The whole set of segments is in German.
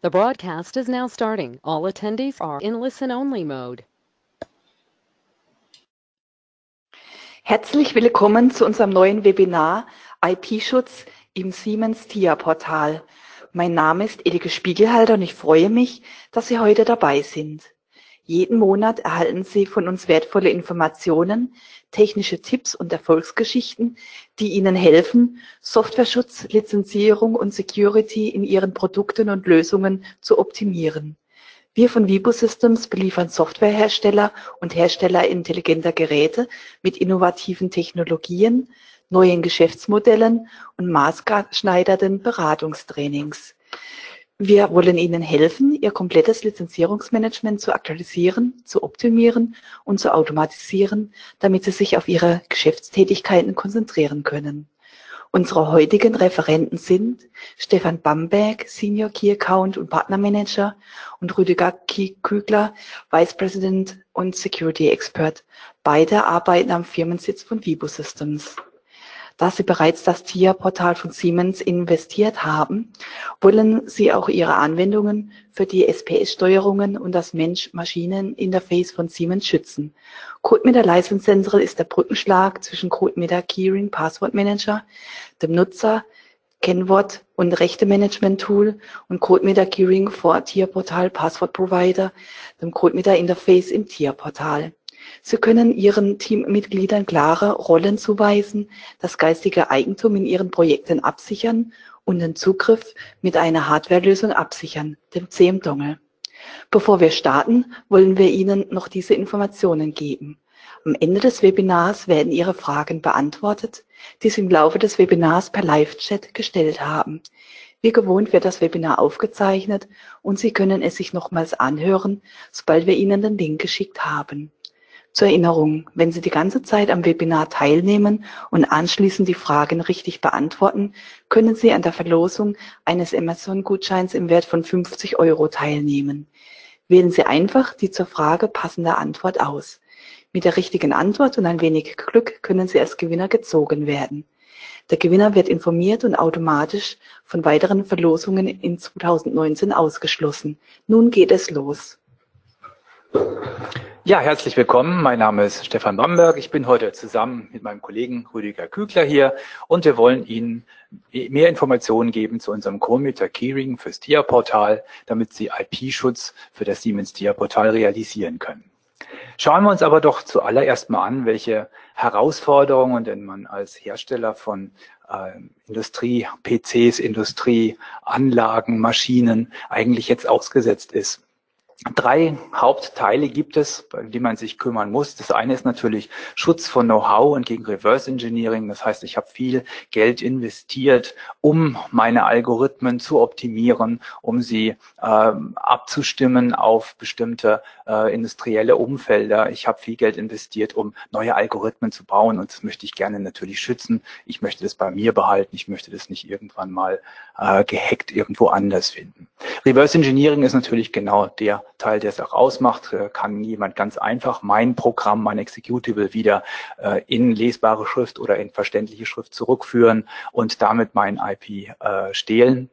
The broadcast is now starting. All attendees are in listen-only mode. Herzlich willkommen zu unserem neuen Webinar IP-Schutz im Siemens TIA-Portal. Mein Name ist Elike Spiegelhalter und ich freue mich, dass Sie heute dabei sind. Jeden Monat erhalten Sie von uns wertvolle Informationen, technische Tipps und Erfolgsgeschichten, die Ihnen helfen, Softwareschutz, Lizenzierung und Security in Ihren Produkten und Lösungen zu optimieren. Wir von Vibo Systems beliefern Softwarehersteller und Hersteller intelligenter Geräte mit innovativen Technologien, neuen Geschäftsmodellen und maßgeschneiderten Beratungstrainings. Wir wollen Ihnen helfen, Ihr komplettes Lizenzierungsmanagement zu aktualisieren, zu optimieren und zu automatisieren, damit Sie sich auf Ihre Geschäftstätigkeiten konzentrieren können. Unsere heutigen Referenten sind Stefan Bamberg, Senior Key Account und Partnermanager und Rüdiger Kügler, Vice President und Security Expert. Beide arbeiten am Firmensitz von Vibo Systems. Da Sie bereits das TIA-Portal von Siemens investiert haben, wollen Sie auch Ihre Anwendungen für die SPS-Steuerungen und das Mensch-Maschinen-Interface von Siemens schützen. CodeMeter License Central ist der Brückenschlag zwischen CodeMeter Keyring Password Manager, dem Nutzer, Kennwort und Rechte-Management-Tool und CodeMeter Keyring vor TIA-Portal Password Provider, dem CodeMeter Interface im TIA-Portal. Sie können Ihren Teammitgliedern klare Rollen zuweisen, das geistige Eigentum in Ihren Projekten absichern und den Zugriff mit einer Hardwarelösung absichern, dem CM-Dongle. Bevor wir starten, wollen wir Ihnen noch diese Informationen geben. Am Ende des Webinars werden Ihre Fragen beantwortet, die Sie im Laufe des Webinars per Live-Chat gestellt haben. Wie gewohnt wird das Webinar aufgezeichnet und Sie können es sich nochmals anhören, sobald wir Ihnen den Link geschickt haben. Zur Erinnerung, wenn Sie die ganze Zeit am Webinar teilnehmen und anschließend die Fragen richtig beantworten, können Sie an der Verlosung eines Amazon-Gutscheins im Wert von 50 Euro teilnehmen. Wählen Sie einfach die zur Frage passende Antwort aus. Mit der richtigen Antwort und ein wenig Glück können Sie als Gewinner gezogen werden. Der Gewinner wird informiert und automatisch von weiteren Verlosungen in 2019 ausgeschlossen. Nun geht es los. Ja, herzlich willkommen. Mein Name ist Stefan Bamberg. Ich bin heute zusammen mit meinem Kollegen Rüdiger Kügler hier und wir wollen Ihnen mehr Informationen geben zu unserem Chrometer Keyring fürs TIA-Portal, damit Sie IP-Schutz für das Siemens TIA-Portal realisieren können. Schauen wir uns aber doch zuallererst mal an, welche Herausforderungen denn man als Hersteller von äh, Industrie-PCs, Industrieanlagen, Maschinen eigentlich jetzt ausgesetzt ist. Drei Hauptteile gibt es, bei die man sich kümmern muss. Das eine ist natürlich Schutz von Know-how und gegen Reverse Engineering. Das heißt, ich habe viel Geld investiert, um meine Algorithmen zu optimieren, um sie äh, abzustimmen auf bestimmte äh, industrielle Umfelder. Ich habe viel Geld investiert, um neue Algorithmen zu bauen und das möchte ich gerne natürlich schützen. Ich möchte das bei mir behalten. Ich möchte das nicht irgendwann mal äh, gehackt irgendwo anders finden. Reverse Engineering ist natürlich genau der Teil, der es auch ausmacht, äh, kann jemand ganz einfach mein Programm, mein Executable wieder äh, in lesbare Schrift oder in verständliche Schrift zurückführen und damit mein IP äh, stehlen.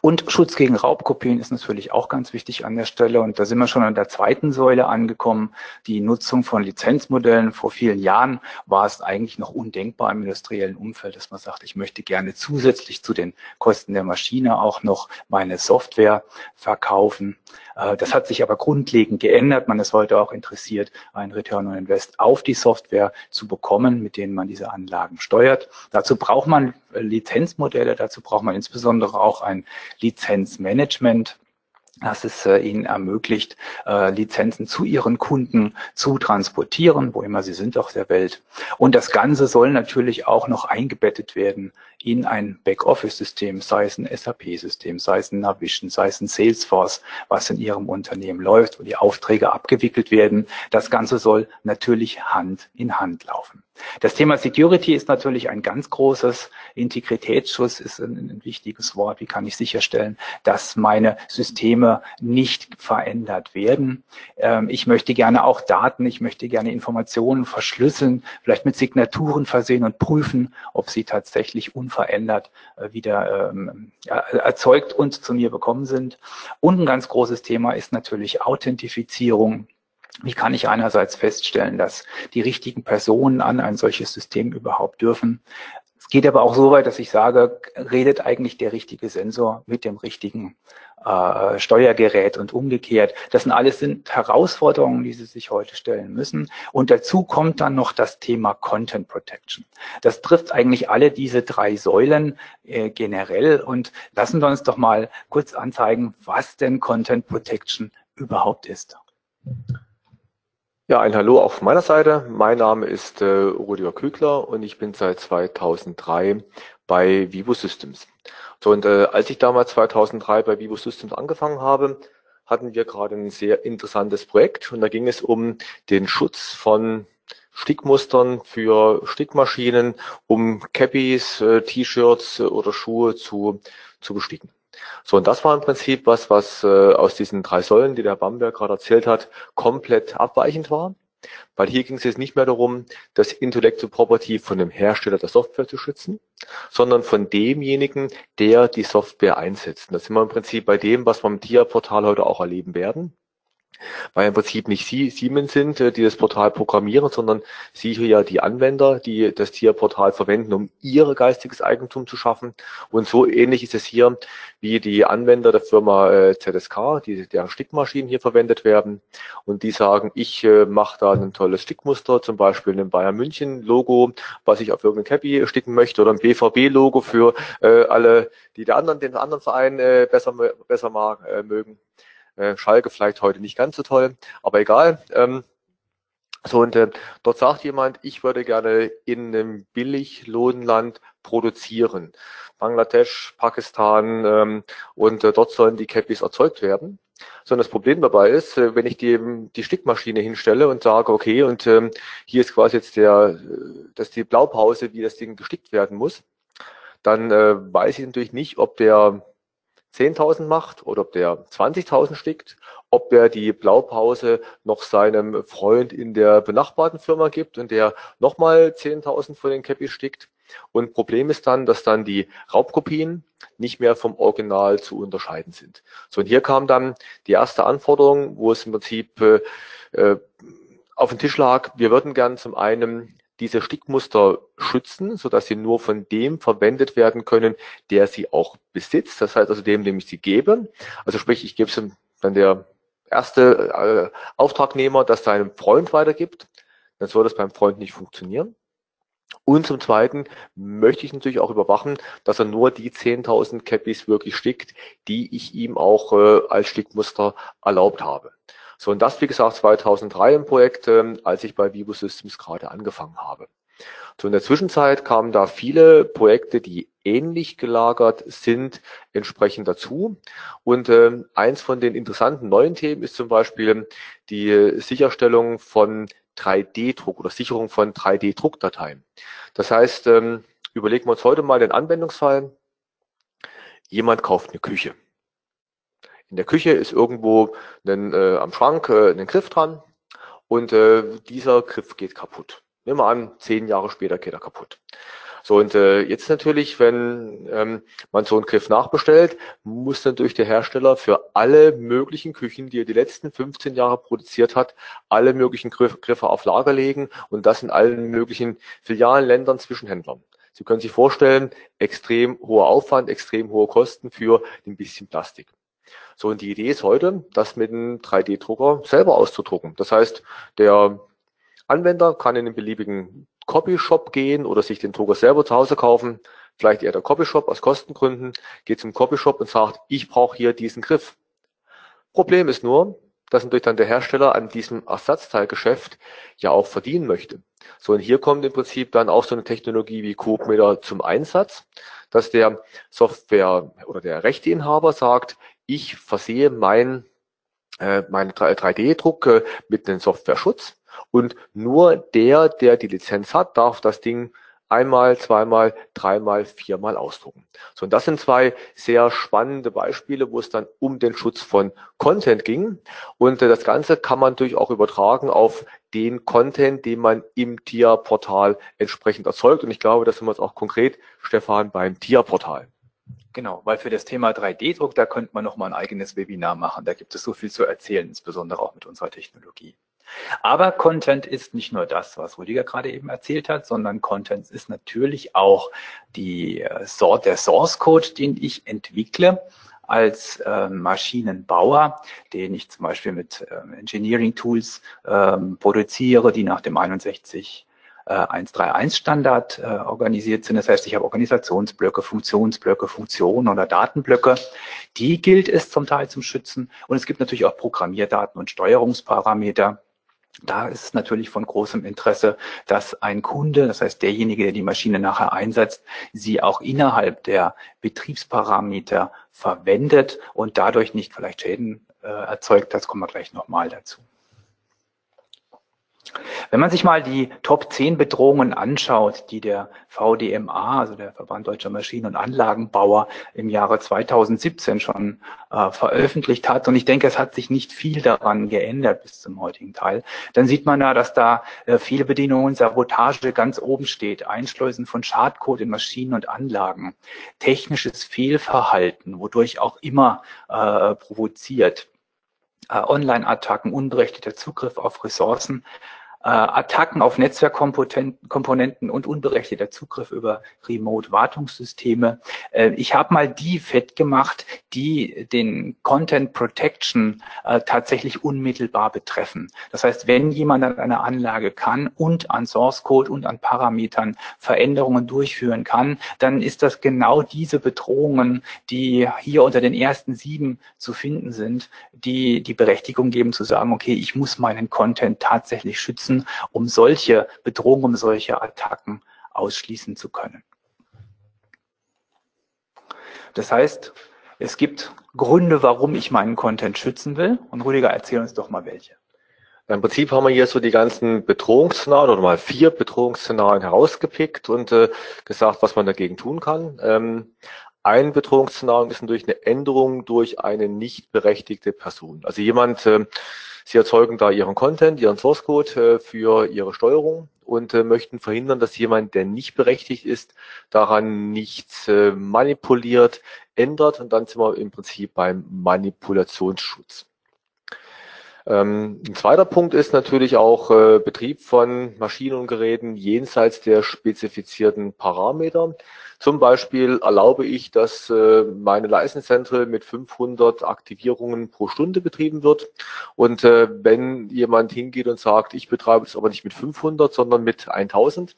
Und Schutz gegen Raubkopien ist natürlich auch ganz wichtig an der Stelle. Und da sind wir schon an der zweiten Säule angekommen. Die Nutzung von Lizenzmodellen. Vor vielen Jahren war es eigentlich noch undenkbar im industriellen Umfeld, dass man sagt, ich möchte gerne zusätzlich zu den Kosten der Maschine auch noch meine Software verkaufen. Äh, das hat sich aber grundlegend geändert. Man ist heute auch interessiert, ein Return on Invest auf die Software zu bekommen, mit denen man diese Anlagen steuert. Dazu braucht man Lizenzmodelle, dazu braucht man insbesondere auch ein Lizenzmanagement dass es äh, ihnen ermöglicht, äh, Lizenzen zu ihren Kunden zu transportieren, wo immer sie sind auf der Welt. Und das Ganze soll natürlich auch noch eingebettet werden in ein Backoffice-System, sei es ein SAP-System, sei es ein Navision, sei es ein Salesforce, was in Ihrem Unternehmen läuft, wo die Aufträge abgewickelt werden. Das Ganze soll natürlich Hand in Hand laufen. Das Thema Security ist natürlich ein ganz großes. Integritätsschutz ist ein, ein wichtiges Wort. Wie kann ich sicherstellen, dass meine Systeme nicht verändert werden. Ähm, ich möchte gerne auch Daten, ich möchte gerne Informationen verschlüsseln, vielleicht mit Signaturen versehen und prüfen, ob sie tatsächlich unverändert äh, wieder ähm, erzeugt und zu mir bekommen sind. Und ein ganz großes Thema ist natürlich Authentifizierung. Wie kann ich einerseits feststellen, dass die richtigen Personen an ein solches System überhaupt dürfen? Es geht aber auch so weit, dass ich sage, redet eigentlich der richtige Sensor mit dem richtigen äh, Steuergerät und umgekehrt. Das sind alles sind Herausforderungen, die Sie sich heute stellen müssen. Und dazu kommt dann noch das Thema Content Protection. Das trifft eigentlich alle diese drei Säulen äh, generell. Und lassen wir uns doch mal kurz anzeigen, was denn Content Protection überhaupt ist. Ja, ein Hallo auch von meiner Seite. Mein Name ist äh, Rüdiger Kügler und ich bin seit 2003 bei Vivo Systems. So, und äh, als ich damals 2003 bei Vivo Systems angefangen habe, hatten wir gerade ein sehr interessantes Projekt und da ging es um den Schutz von Stickmustern für Stickmaschinen, um Cappies, äh, T-Shirts oder Schuhe zu, zu besticken. So, und das war im Prinzip was, was äh, aus diesen drei Säulen, die der Bamberg gerade erzählt hat, komplett abweichend war. Weil hier ging es jetzt nicht mehr darum, das Intellectual Property von dem Hersteller der Software zu schützen, sondern von demjenigen, der die Software einsetzt. Und das sind wir im Prinzip bei dem, was wir im TIA-Portal heute auch erleben werden weil im Prinzip nicht Sie, Siemens sind, äh, die das Portal programmieren, sondern Sie hier ja die Anwender, die das Tierportal verwenden, um ihr geistiges Eigentum zu schaffen. Und so ähnlich ist es hier, wie die Anwender der Firma äh, ZSK, die deren Stickmaschinen hier verwendet werden. Und die sagen, ich äh, mache da ein tolles Stickmuster, zum Beispiel ein Bayern München Logo, was ich auf irgendein Cappy sticken möchte, oder ein BVB Logo für äh, alle, die der anderen, den anderen Verein äh, besser, besser mag, äh, mögen. Äh, Schalke vielleicht heute nicht ganz so toll, aber egal. Ähm, so, und äh, dort sagt jemand, ich würde gerne in einem Billiglohnland produzieren. Bangladesch, Pakistan ähm, und äh, dort sollen die Cappies erzeugt werden. So, und das Problem dabei ist, äh, wenn ich die, die Stickmaschine hinstelle und sage, okay, und ähm, hier ist quasi jetzt der, äh, das ist die Blaupause, wie das Ding gestickt werden muss, dann äh, weiß ich natürlich nicht, ob der 10.000 macht oder ob der 20.000 stickt, ob er die Blaupause noch seinem Freund in der benachbarten Firma gibt und der nochmal 10.000 von den Cappies stickt. Und Problem ist dann, dass dann die Raubkopien nicht mehr vom Original zu unterscheiden sind. So, und hier kam dann die erste Anforderung, wo es im Prinzip äh, äh auf dem Tisch lag, wir würden gern zum einen diese Stickmuster schützen, so dass sie nur von dem verwendet werden können, der sie auch besitzt. Das heißt also dem, dem ich sie gebe. Also sprich, ich gebe sie dann der erste äh, Auftragnehmer, das seinem Freund weitergibt. Dann soll das beim Freund nicht funktionieren. Und zum Zweiten möchte ich natürlich auch überwachen, dass er nur die 10.000 Cappies wirklich stickt, die ich ihm auch äh, als Stickmuster erlaubt habe. So, und das, wie gesagt, 2003 im Projekt, ähm, als ich bei Vivo Systems gerade angefangen habe. So, in der Zwischenzeit kamen da viele Projekte, die ähnlich gelagert sind, entsprechend dazu. Und ähm, eins von den interessanten neuen Themen ist zum Beispiel die Sicherstellung von 3D-Druck oder Sicherung von 3D-Druckdateien. Das heißt, ähm, überlegen wir uns heute mal den Anwendungsfall. Jemand kauft eine Küche. In der Küche ist irgendwo ein, äh, am Schrank äh, ein Griff dran und äh, dieser Griff geht kaputt. Nehmen wir an, zehn Jahre später geht er kaputt. So, und äh, jetzt natürlich, wenn ähm, man so einen Griff nachbestellt, muss natürlich der Hersteller für alle möglichen Küchen, die er die letzten 15 Jahre produziert hat, alle möglichen Griff, Griffe auf Lager legen und das in allen möglichen Filialen, Ländern, Zwischenhändlern. Sie können sich vorstellen, extrem hoher Aufwand, extrem hohe Kosten für ein bisschen Plastik. So, und die Idee ist heute, das mit einem 3D-Drucker selber auszudrucken. Das heißt, der Anwender kann in einen beliebigen Copyshop gehen oder sich den Drucker selber zu Hause kaufen. Vielleicht eher der Copyshop aus Kostengründen, geht zum Copyshop und sagt, ich brauche hier diesen Griff. Problem ist nur, dass natürlich dann der Hersteller an diesem Ersatzteilgeschäft ja auch verdienen möchte. So, und hier kommt im Prinzip dann auch so eine Technologie wie CodeMeter zum Einsatz, dass der Software oder der Rechteinhaber sagt, ich versehe mein, äh, meinen 3D-Druck äh, mit einem Software-Schutz und nur der, der die Lizenz hat, darf das Ding einmal, zweimal, dreimal, viermal ausdrucken. So, und das sind zwei sehr spannende Beispiele, wo es dann um den Schutz von Content ging. Und äh, das Ganze kann man natürlich auch übertragen auf den Content, den man im TIA-Portal entsprechend erzeugt. Und ich glaube, das sind wir uns auch konkret, Stefan, beim TIA-Portal. Genau, weil für das Thema 3D-Druck, da könnte man nochmal ein eigenes Webinar machen. Da gibt es so viel zu erzählen, insbesondere auch mit unserer Technologie. Aber Content ist nicht nur das, was Rüdiger gerade eben erzählt hat, sondern Content ist natürlich auch die, äh, der Source Code, den ich entwickle als äh, Maschinenbauer, den ich zum Beispiel mit äh, Engineering Tools äh, produziere, die nach dem 61 131 Standard äh, organisiert sind. Das heißt, ich habe Organisationsblöcke, Funktionsblöcke, Funktionen oder Datenblöcke. Die gilt es zum Teil zum Schützen. Und es gibt natürlich auch Programmierdaten und Steuerungsparameter. Da ist es natürlich von großem Interesse, dass ein Kunde, das heißt derjenige, der die Maschine nachher einsetzt, sie auch innerhalb der Betriebsparameter verwendet und dadurch nicht vielleicht Schäden äh, erzeugt. Das kommen wir gleich nochmal dazu. Wenn man sich mal die Top 10 Bedrohungen anschaut, die der VDMA, also der Verband Deutscher Maschinen- und Anlagenbauer, im Jahre 2017 schon äh, veröffentlicht hat, und ich denke, es hat sich nicht viel daran geändert bis zum heutigen Teil, dann sieht man da, dass da äh, viele Bedingungen Sabotage ganz oben steht, Einschleusen von Schadcode in Maschinen und Anlagen, technisches Fehlverhalten, wodurch auch immer äh, provoziert, äh, Online-Attacken, unberechtigter Zugriff auf Ressourcen, Attacken auf Netzwerkkomponenten und unberechtigter Zugriff über Remote-Wartungssysteme. Äh, ich habe mal die fett gemacht, die den Content Protection äh, tatsächlich unmittelbar betreffen. Das heißt, wenn jemand an einer Anlage kann und an Source Code und an Parametern Veränderungen durchführen kann, dann ist das genau diese Bedrohungen, die hier unter den ersten sieben zu finden sind, die die Berechtigung geben zu sagen, okay, ich muss meinen Content tatsächlich schützen nutzen, um solche Bedrohungen, um solche Attacken ausschließen zu können. Das heißt, es gibt Gründe, warum ich meinen Content schützen will. Und Rüdiger, erzähl uns doch mal welche. Im Prinzip haben wir hier so die ganzen Bedrohungsszenarien oder mal vier Bedrohungsszenarien herausgepickt und äh, gesagt, was man dagegen tun kann. Ähm, ein Bedrohungsszenario ist natürlich eine Änderung durch eine nicht berechtigte Person. Also jemand, äh, Sie erzeugen da ihren Content, ihren Source Code äh, für ihre Steuerung und äh, möchten verhindern, dass jemand, der nicht berechtigt ist, daran nichts äh, manipuliert, ändert. Und dann sind wir im Prinzip beim Manipulationsschutz. Ähm, ein zweiter Punkt ist natürlich auch äh, Betrieb von Maschinen und Geräten jenseits der spezifizierten Parameter. Zum Beispiel erlaube ich, dass äh, meine Leistenzentren mit 500 Aktivierungen pro Stunde betrieben wird. Und äh, wenn jemand hingeht und sagt, ich betreibe das aber nicht mit 500, sondern mit 1000,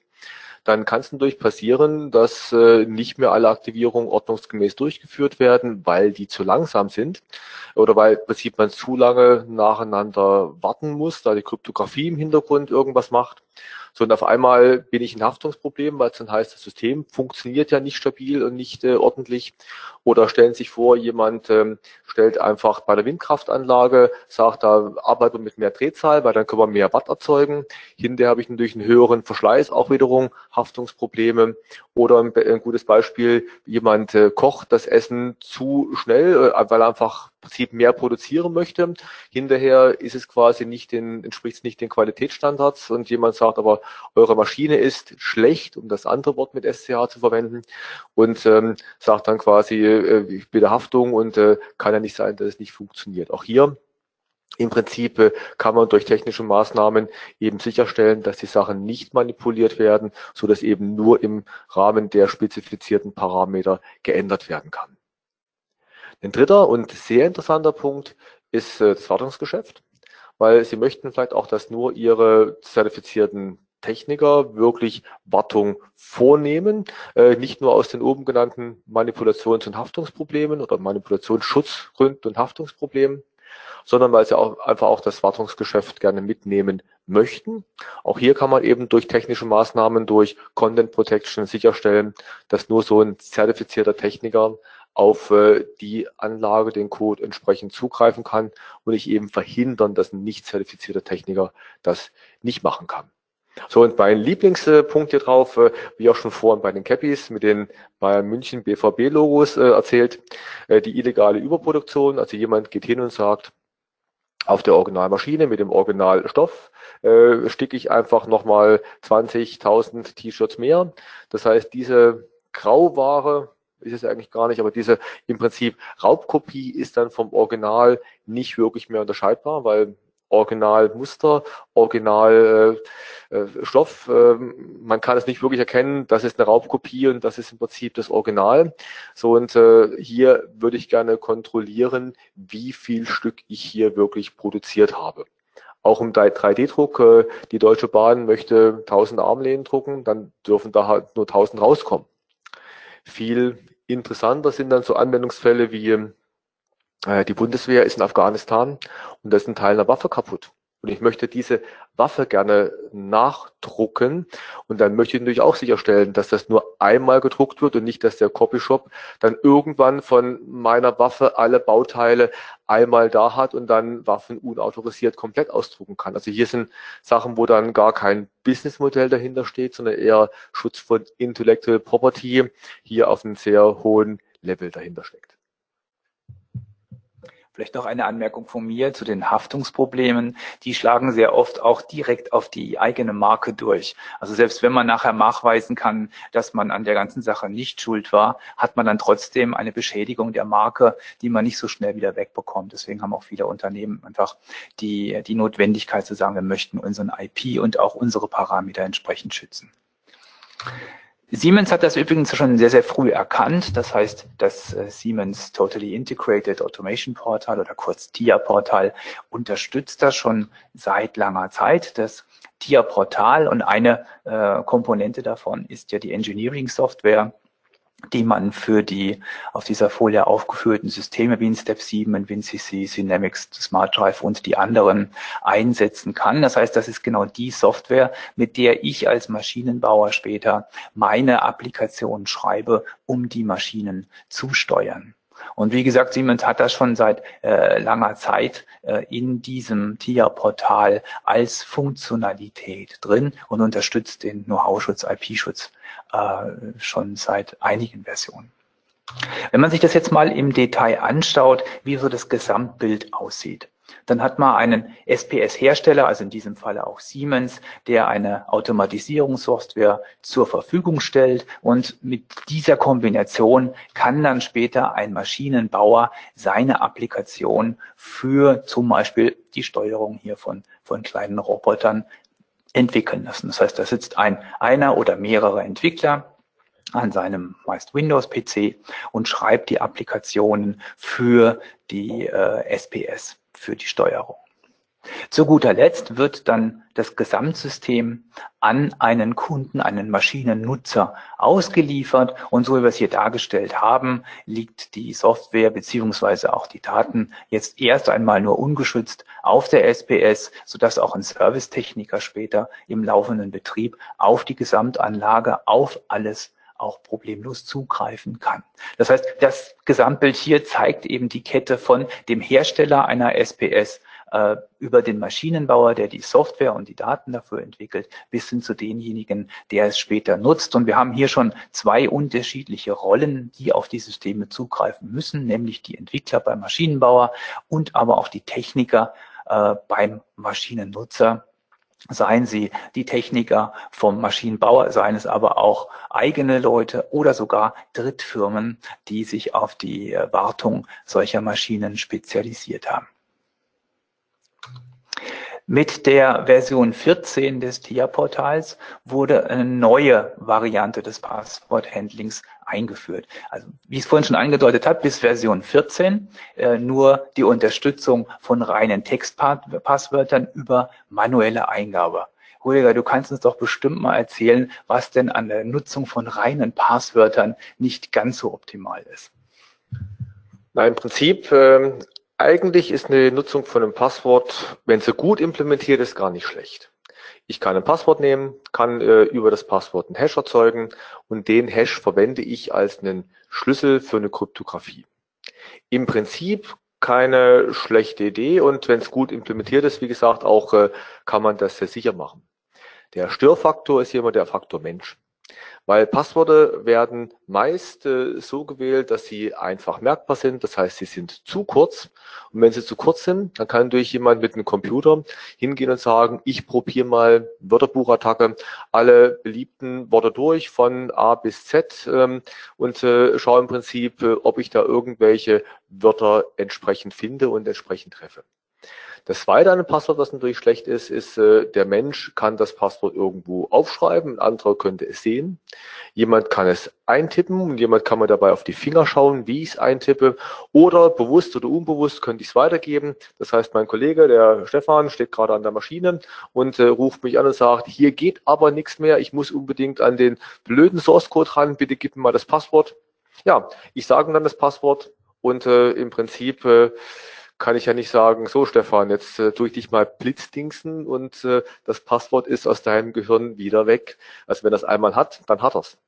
dann kann es natürlich passieren, dass äh, nicht mehr alle Aktivierungen ordnungsgemäß durchgeführt werden, weil die zu langsam sind oder weil im Prinzip man zu lange nacheinander warten muss, da die Kryptographie im Hintergrund irgendwas macht. So, und auf einmal bin ich ein Haftungsproblem, weil es dann heißt, das System funktioniert ja nicht stabil und nicht äh, ordentlich. Oder stellen sich vor, jemand ähm, stellt einfach bei der Windkraftanlage, sagt, da arbeiten wir mit mehr Drehzahl, weil dann können wir mehr Watt erzeugen. Hinterher habe ich natürlich einen höheren Verschleiß, auch wiederum Haftungsprobleme. Oder ein, ein gutes Beispiel, jemand äh, kocht das Essen zu schnell, äh, weil er einfach Prinzip mehr produzieren möchte. Hinterher ist es quasi nicht den, entspricht es nicht den Qualitätsstandards und jemand sagt aber, eure Maschine ist schlecht, um das andere Wort mit SCH zu verwenden und ähm, sagt dann quasi, äh, ich bitte Haftung und äh, kann ja nicht sein, dass es nicht funktioniert. Auch hier im Prinzip äh, kann man durch technische Maßnahmen eben sicherstellen, dass die Sachen nicht manipuliert werden, so dass eben nur im Rahmen der spezifizierten Parameter geändert werden kann. Ein dritter und sehr interessanter Punkt ist äh, das Wartungsgeschäft, weil Sie möchten vielleicht auch, dass nur Ihre zertifizierten Techniker wirklich Wartung vornehmen, äh, nicht nur aus den oben genannten Manipulations- und Haftungsproblemen oder Manipulationsschutzgründen und Haftungsproblemen, sondern weil sie auch einfach auch das Wartungsgeschäft gerne mitnehmen möchten. Auch hier kann man eben durch technische Maßnahmen, durch Content Protection sicherstellen, dass nur so ein zertifizierter Techniker auf äh, die Anlage, den Code entsprechend zugreifen kann und ich eben verhindern, dass ein nicht zertifizierter Techniker das nicht machen kann. So, und mein Lieblingspunkt hier drauf, äh, wie auch schon vorhin bei den Cappies mit den Bayern München BVB-Logos äh, erzählt, äh, die illegale Überproduktion. Also jemand geht hin und sagt, auf der Originalmaschine mit dem Originalstoff äh, sticke ich einfach nochmal 20.000 T-Shirts mehr. Das heißt, diese Grauware ist es eigentlich gar nicht, aber diese im Prinzip Raubkopie ist dann vom Original nicht wirklich mehr unterscheidbar, weil Originalmuster, Original äh, äh, Stoff. Äh, man kann es nicht wirklich erkennen, das ist eine Raubkopie und das ist im Prinzip das Original. So und äh, hier würde ich gerne kontrollieren, wie viel Stück ich hier wirklich produziert habe. Auch im 3D-Druck, äh, die Deutsche Bahn möchte 1000 Armlehnen drucken, dann dürfen da halt nur 1000 rauskommen. Viel interessanter sind dann so Anwendungsfälle wie äh, die Bundeswehr ist in Afghanistan und da ist ein Teil einer Waffe kaputt. Und ich möchte diese Waffe gerne nachdrucken. Und dann möchte ich natürlich auch sicherstellen, dass das nur einmal gedruckt wird und nicht, dass der Copyshop dann irgendwann von meiner Waffe alle Bauteile einmal da hat und dann Waffen unautorisiert komplett ausdrucken kann. Also hier sind Sachen, wo dann gar kein Businessmodell dahinter steht, sondern eher Schutz von Intellectual Property hier auf einem sehr hohen Level dahinter steckt. Vielleicht noch eine Anmerkung von mir zu den Haftungsproblemen. Die schlagen sehr oft auch direkt auf die eigene Marke durch. Also selbst wenn man nachher nachweisen kann, dass man an der ganzen Sache nicht schuld war, hat man dann trotzdem eine Beschädigung der Marke, die man nicht so schnell wieder wegbekommt. Deswegen haben auch viele Unternehmen einfach die, die Notwendigkeit zu sagen, wir möchten unseren IP und auch unsere Parameter entsprechend schützen. Siemens hat das übrigens schon sehr, sehr früh erkannt. Das heißt, das äh, Siemens Totally Integrated Automation Portal oder kurz TIA-Portal unterstützt das schon seit langer Zeit. Das TIA-Portal und eine äh, Komponente davon ist ja die Engineering Software die man für die auf dieser Folie aufgeführten Systeme wie in Step 7, in WinCC, Dynamics, Smart Drive und die anderen einsetzen kann. Das heißt, das ist genau die Software, mit der ich als Maschinenbauer später meine Applikation schreibe, um die Maschinen zu steuern. Und wie gesagt, Siemens hat das schon seit äh, langer Zeit äh, in diesem TIA-Portal als Funktionalität drin und unterstützt den Know-how-Schutz, IP-Schutz äh, schon seit einigen Versionen. Wenn man sich das jetzt mal im Detail anschaut, wie so das Gesamtbild aussieht, dann hat man einen SPS-Hersteller, also in diesem Falle auch Siemens, der eine Automatisierungssoftware zur Verfügung stellt. Und mit dieser Kombination kann dann später ein Maschinenbauer seine Applikation für zum Beispiel die Steuerung hier von, von kleinen Robotern entwickeln lassen. Das heißt, da sitzt ein einer oder mehrere Entwickler an seinem meist Windows-PC und schreibt die Applikationen für die äh, SPS für die Steuerung. Zu guter Letzt wird dann das Gesamtsystem an einen Kunden, einen Maschinennutzer ausgeliefert und so wie wir es hier dargestellt haben, liegt die Software beziehungsweise auch die Daten jetzt erst einmal nur ungeschützt auf der SPS, sodass auch ein Servicetechniker später im laufenden Betrieb auf die Gesamtanlage, auf alles auch problemlos zugreifen kann. Das heißt, das Gesamtbild hier zeigt eben die Kette von dem Hersteller einer SPS äh, über den Maschinenbauer, der die Software und die Daten dafür entwickelt, bis hin zu denjenigen, der es später nutzt. Und wir haben hier schon zwei unterschiedliche Rollen, die auf die Systeme zugreifen müssen, nämlich die Entwickler beim Maschinenbauer und aber auch die Techniker äh, beim Maschinennutzer seien sie die Techniker vom Maschinenbauer, seien es aber auch eigene Leute oder sogar Drittfirmen, die sich auf die äh, Wartung solcher Maschinen spezialisiert haben. Mit der Version 14 des TIA-Portals wurde eine neue Variante des Passworthandlings eingeführt. Also wie ich es vorhin schon angedeutet habe, bis Version 14 äh, nur die Unterstützung von reinen Textpasswörtern über manuelle Eingabe. Rüdiger, du kannst uns doch bestimmt mal erzählen, was denn an der Nutzung von reinen Passwörtern nicht ganz so optimal ist. Na, im Prinzip ähm, eigentlich ist eine Nutzung von einem Passwort, wenn sie gut implementiert ist, gar nicht schlecht. Ich kann ein Passwort nehmen, kann äh, über das Passwort einen Hash erzeugen und den Hash verwende ich als einen Schlüssel für eine Kryptographie. Im Prinzip keine schlechte Idee und wenn es gut implementiert ist, wie gesagt, auch äh, kann man das sehr sicher machen. Der Störfaktor ist hier immer der Faktor Mensch. Weil Passworte werden meist äh, so gewählt, dass sie einfach merkbar sind. Das heißt, sie sind zu kurz. Und wenn sie zu kurz sind, dann kann durch jemand mit einem Computer hingehen und sagen, ich probiere mal Wörterbuchattacke, alle beliebten Worte durch von A bis Z ähm, und äh, schaue im Prinzip, äh, ob ich da irgendwelche Wörter entsprechend finde und entsprechend treffe. Das zweite an einem Passwort, was natürlich schlecht ist, ist, äh, der Mensch kann das Passwort irgendwo aufschreiben, ein anderer könnte es sehen. Jemand kann es eintippen und jemand kann mir dabei auf die Finger schauen, wie ich es eintippe. Oder bewusst oder unbewusst könnte ich es weitergeben. Das heißt, mein Kollege, der Stefan, steht gerade an der Maschine und äh, ruft mich an und sagt, hier geht aber nichts mehr, ich muss unbedingt an den blöden Source Code ran, bitte gib mir mal das Passwort. Ja, ich sage dann das Passwort und äh, im Prinzip äh, kann ich ja nicht sagen, so Stefan, jetzt äh, tue ich dich mal blitzdingsen und äh, das Passwort ist aus deinem Gehirn wieder weg. Also wenn das einmal hat, dann hat er's.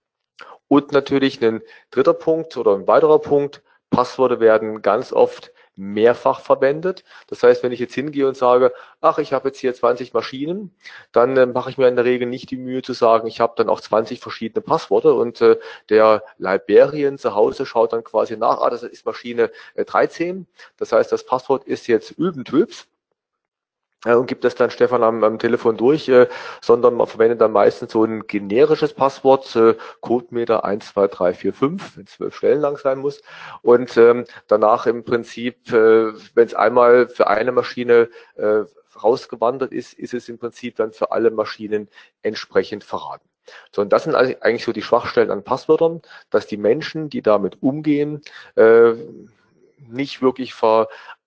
Und natürlich ein dritter Punkt oder ein weiterer Punkt, Passworte werden ganz oft mehrfach verwendet. Das heißt, wenn ich jetzt hingehe und sage, ach, ich habe jetzt hier 20 Maschinen, dann äh, mache ich mir in der Regel nicht die Mühe zu sagen, ich habe dann auch 20 verschiedene Passworte und äh, der Librarian zu Hause schaut dann quasi nach, ah, das ist Maschine äh, 13. Das heißt, das Passwort ist jetzt Übentülps äh, und gibt das dann Stefan am, am Telefon durch, äh, sondern man verwendet dann meistens so ein generisches Passwort, äh, Codemeter 12345, wenn zwölf Stellen lang sein muss. Und ähm, danach im Prinzip, äh, wenn es einmal für eine Maschine äh, rausgewandert ist, ist es im Prinzip dann für alle Maschinen entsprechend verraten. So, und das sind eigentlich so die Schwachstellen an Passwörtern, dass die Menschen, die damit umgehen, äh, nicht wirklich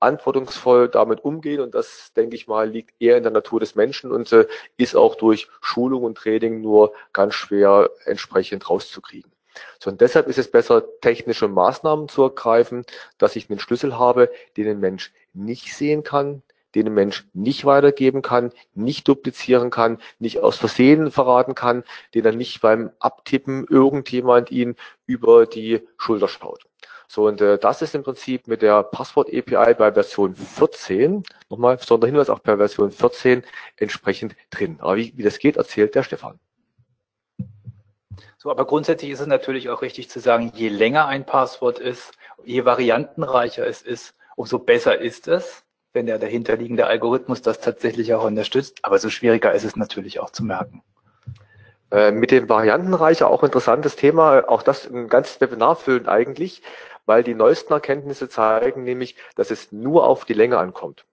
verantwortungsvoll damit umgehen. Und das, denke ich mal, liegt eher in der Natur des Menschen und äh, ist auch durch Schulung und Training nur ganz schwer entsprechend rauszukriegen. So, und deshalb ist es besser, technische Maßnahmen zu ergreifen, dass ich einen Schlüssel habe, den ein Mensch nicht sehen kann, den ein Mensch nicht weitergeben kann, nicht duplizieren kann, nicht aus Versehen verraten kann, den er nicht beim Abtippen irgendjemand ihn über die Schulter schaut. So, und äh, das ist im Prinzip mit der Passwort-API bei Version 14, nochmal Sonderhinweis auch bei Version 14 entsprechend drin. Aber wie, wie das geht, erzählt der Stefan. So, aber grundsätzlich ist es natürlich auch richtig zu sagen, je länger ein Passwort ist, je variantenreicher es ist, umso besser ist es, wenn der dahinterliegende Algorithmus das tatsächlich auch unterstützt. Aber so schwieriger ist es natürlich auch zu merken. Äh, mit dem Variantenreicher auch interessantes Thema, auch das ein ganzes Webinar füllen eigentlich weil die neuesten Erkenntnisse zeigen nämlich, dass es nur auf die Länge ankommt.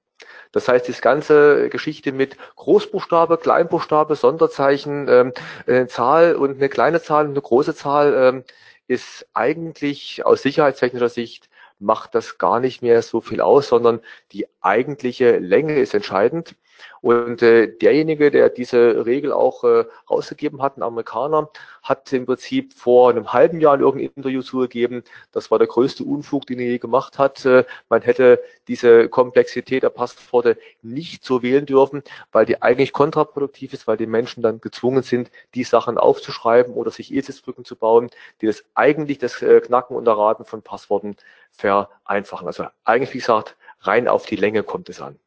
Das heißt, die ganze Geschichte mit Großbuchstabe, Kleinbuchstabe, Sonderzeichen, ähm, eine Zahl und eine kleine Zahl und eine große Zahl ähm, ist eigentlich aus sicherheitstechnischer Sicht macht das gar nicht mehr so viel aus, sondern die eigentliche Länge ist entscheidend. Und äh, derjenige, der diese Regel auch äh, rausgegeben hat, ein Amerikaner, hat im Prinzip vor einem halben Jahr in irgendeinem Interview zugegeben, das war der größte Unfug, den er je gemacht hat. Äh, man hätte diese Komplexität der Passworte nicht so wählen dürfen, weil die eigentlich kontraproduktiv ist, weil die Menschen dann gezwungen sind, die Sachen aufzuschreiben oder sich ESIS-Brücken zu bauen, die das eigentlich das äh, Knacken und Erraten von Passworten vereinfachen. Also eigentlich, wie gesagt, rein auf die Länge kommt es an.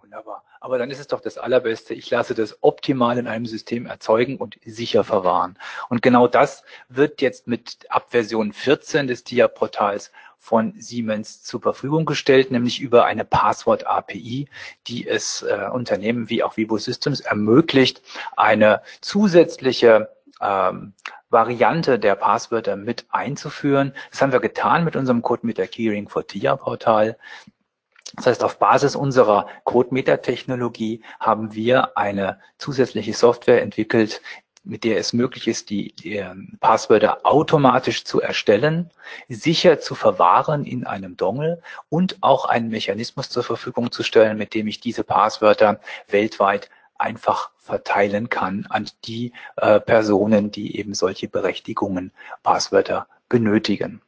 Wunderbar. Aber dann ist es doch das Allerbeste. Ich lasse das optimal in einem System erzeugen und sicher verwahren. Und genau das wird jetzt mit Abversion 14 des TIA-Portals von Siemens zur Verfügung gestellt, nämlich über eine Passwort-API, die es äh, Unternehmen wie auch Vivo Systems ermöglicht, eine zusätzliche ähm, Variante der Passwörter mit einzuführen. Das haben wir getan mit unserem Code mit der Keyring for TIA Portal. Das heißt, auf Basis unserer CodeMeter-Technologie haben wir eine zusätzliche Software entwickelt, mit der es möglich ist, die, die ähm, Passwörter automatisch zu erstellen, sicher zu verwahren in einem Dongle und auch einen Mechanismus zur Verfügung zu stellen, mit dem ich diese Passwörter weltweit einfach verteilen kann an die äh, Personen, die eben solche Berechtigungen, Passwörter benötigen.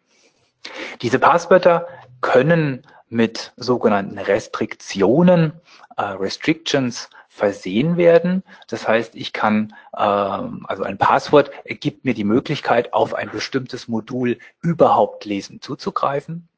Diese Passwörter können mit sogenannten Restriktionen, äh, Restrictions versehen werden. Das heißt, ich kann, äh, also ein Passwort gibt mir die Möglichkeit, auf ein bestimmtes Modul überhaupt lesen zuzugreifen.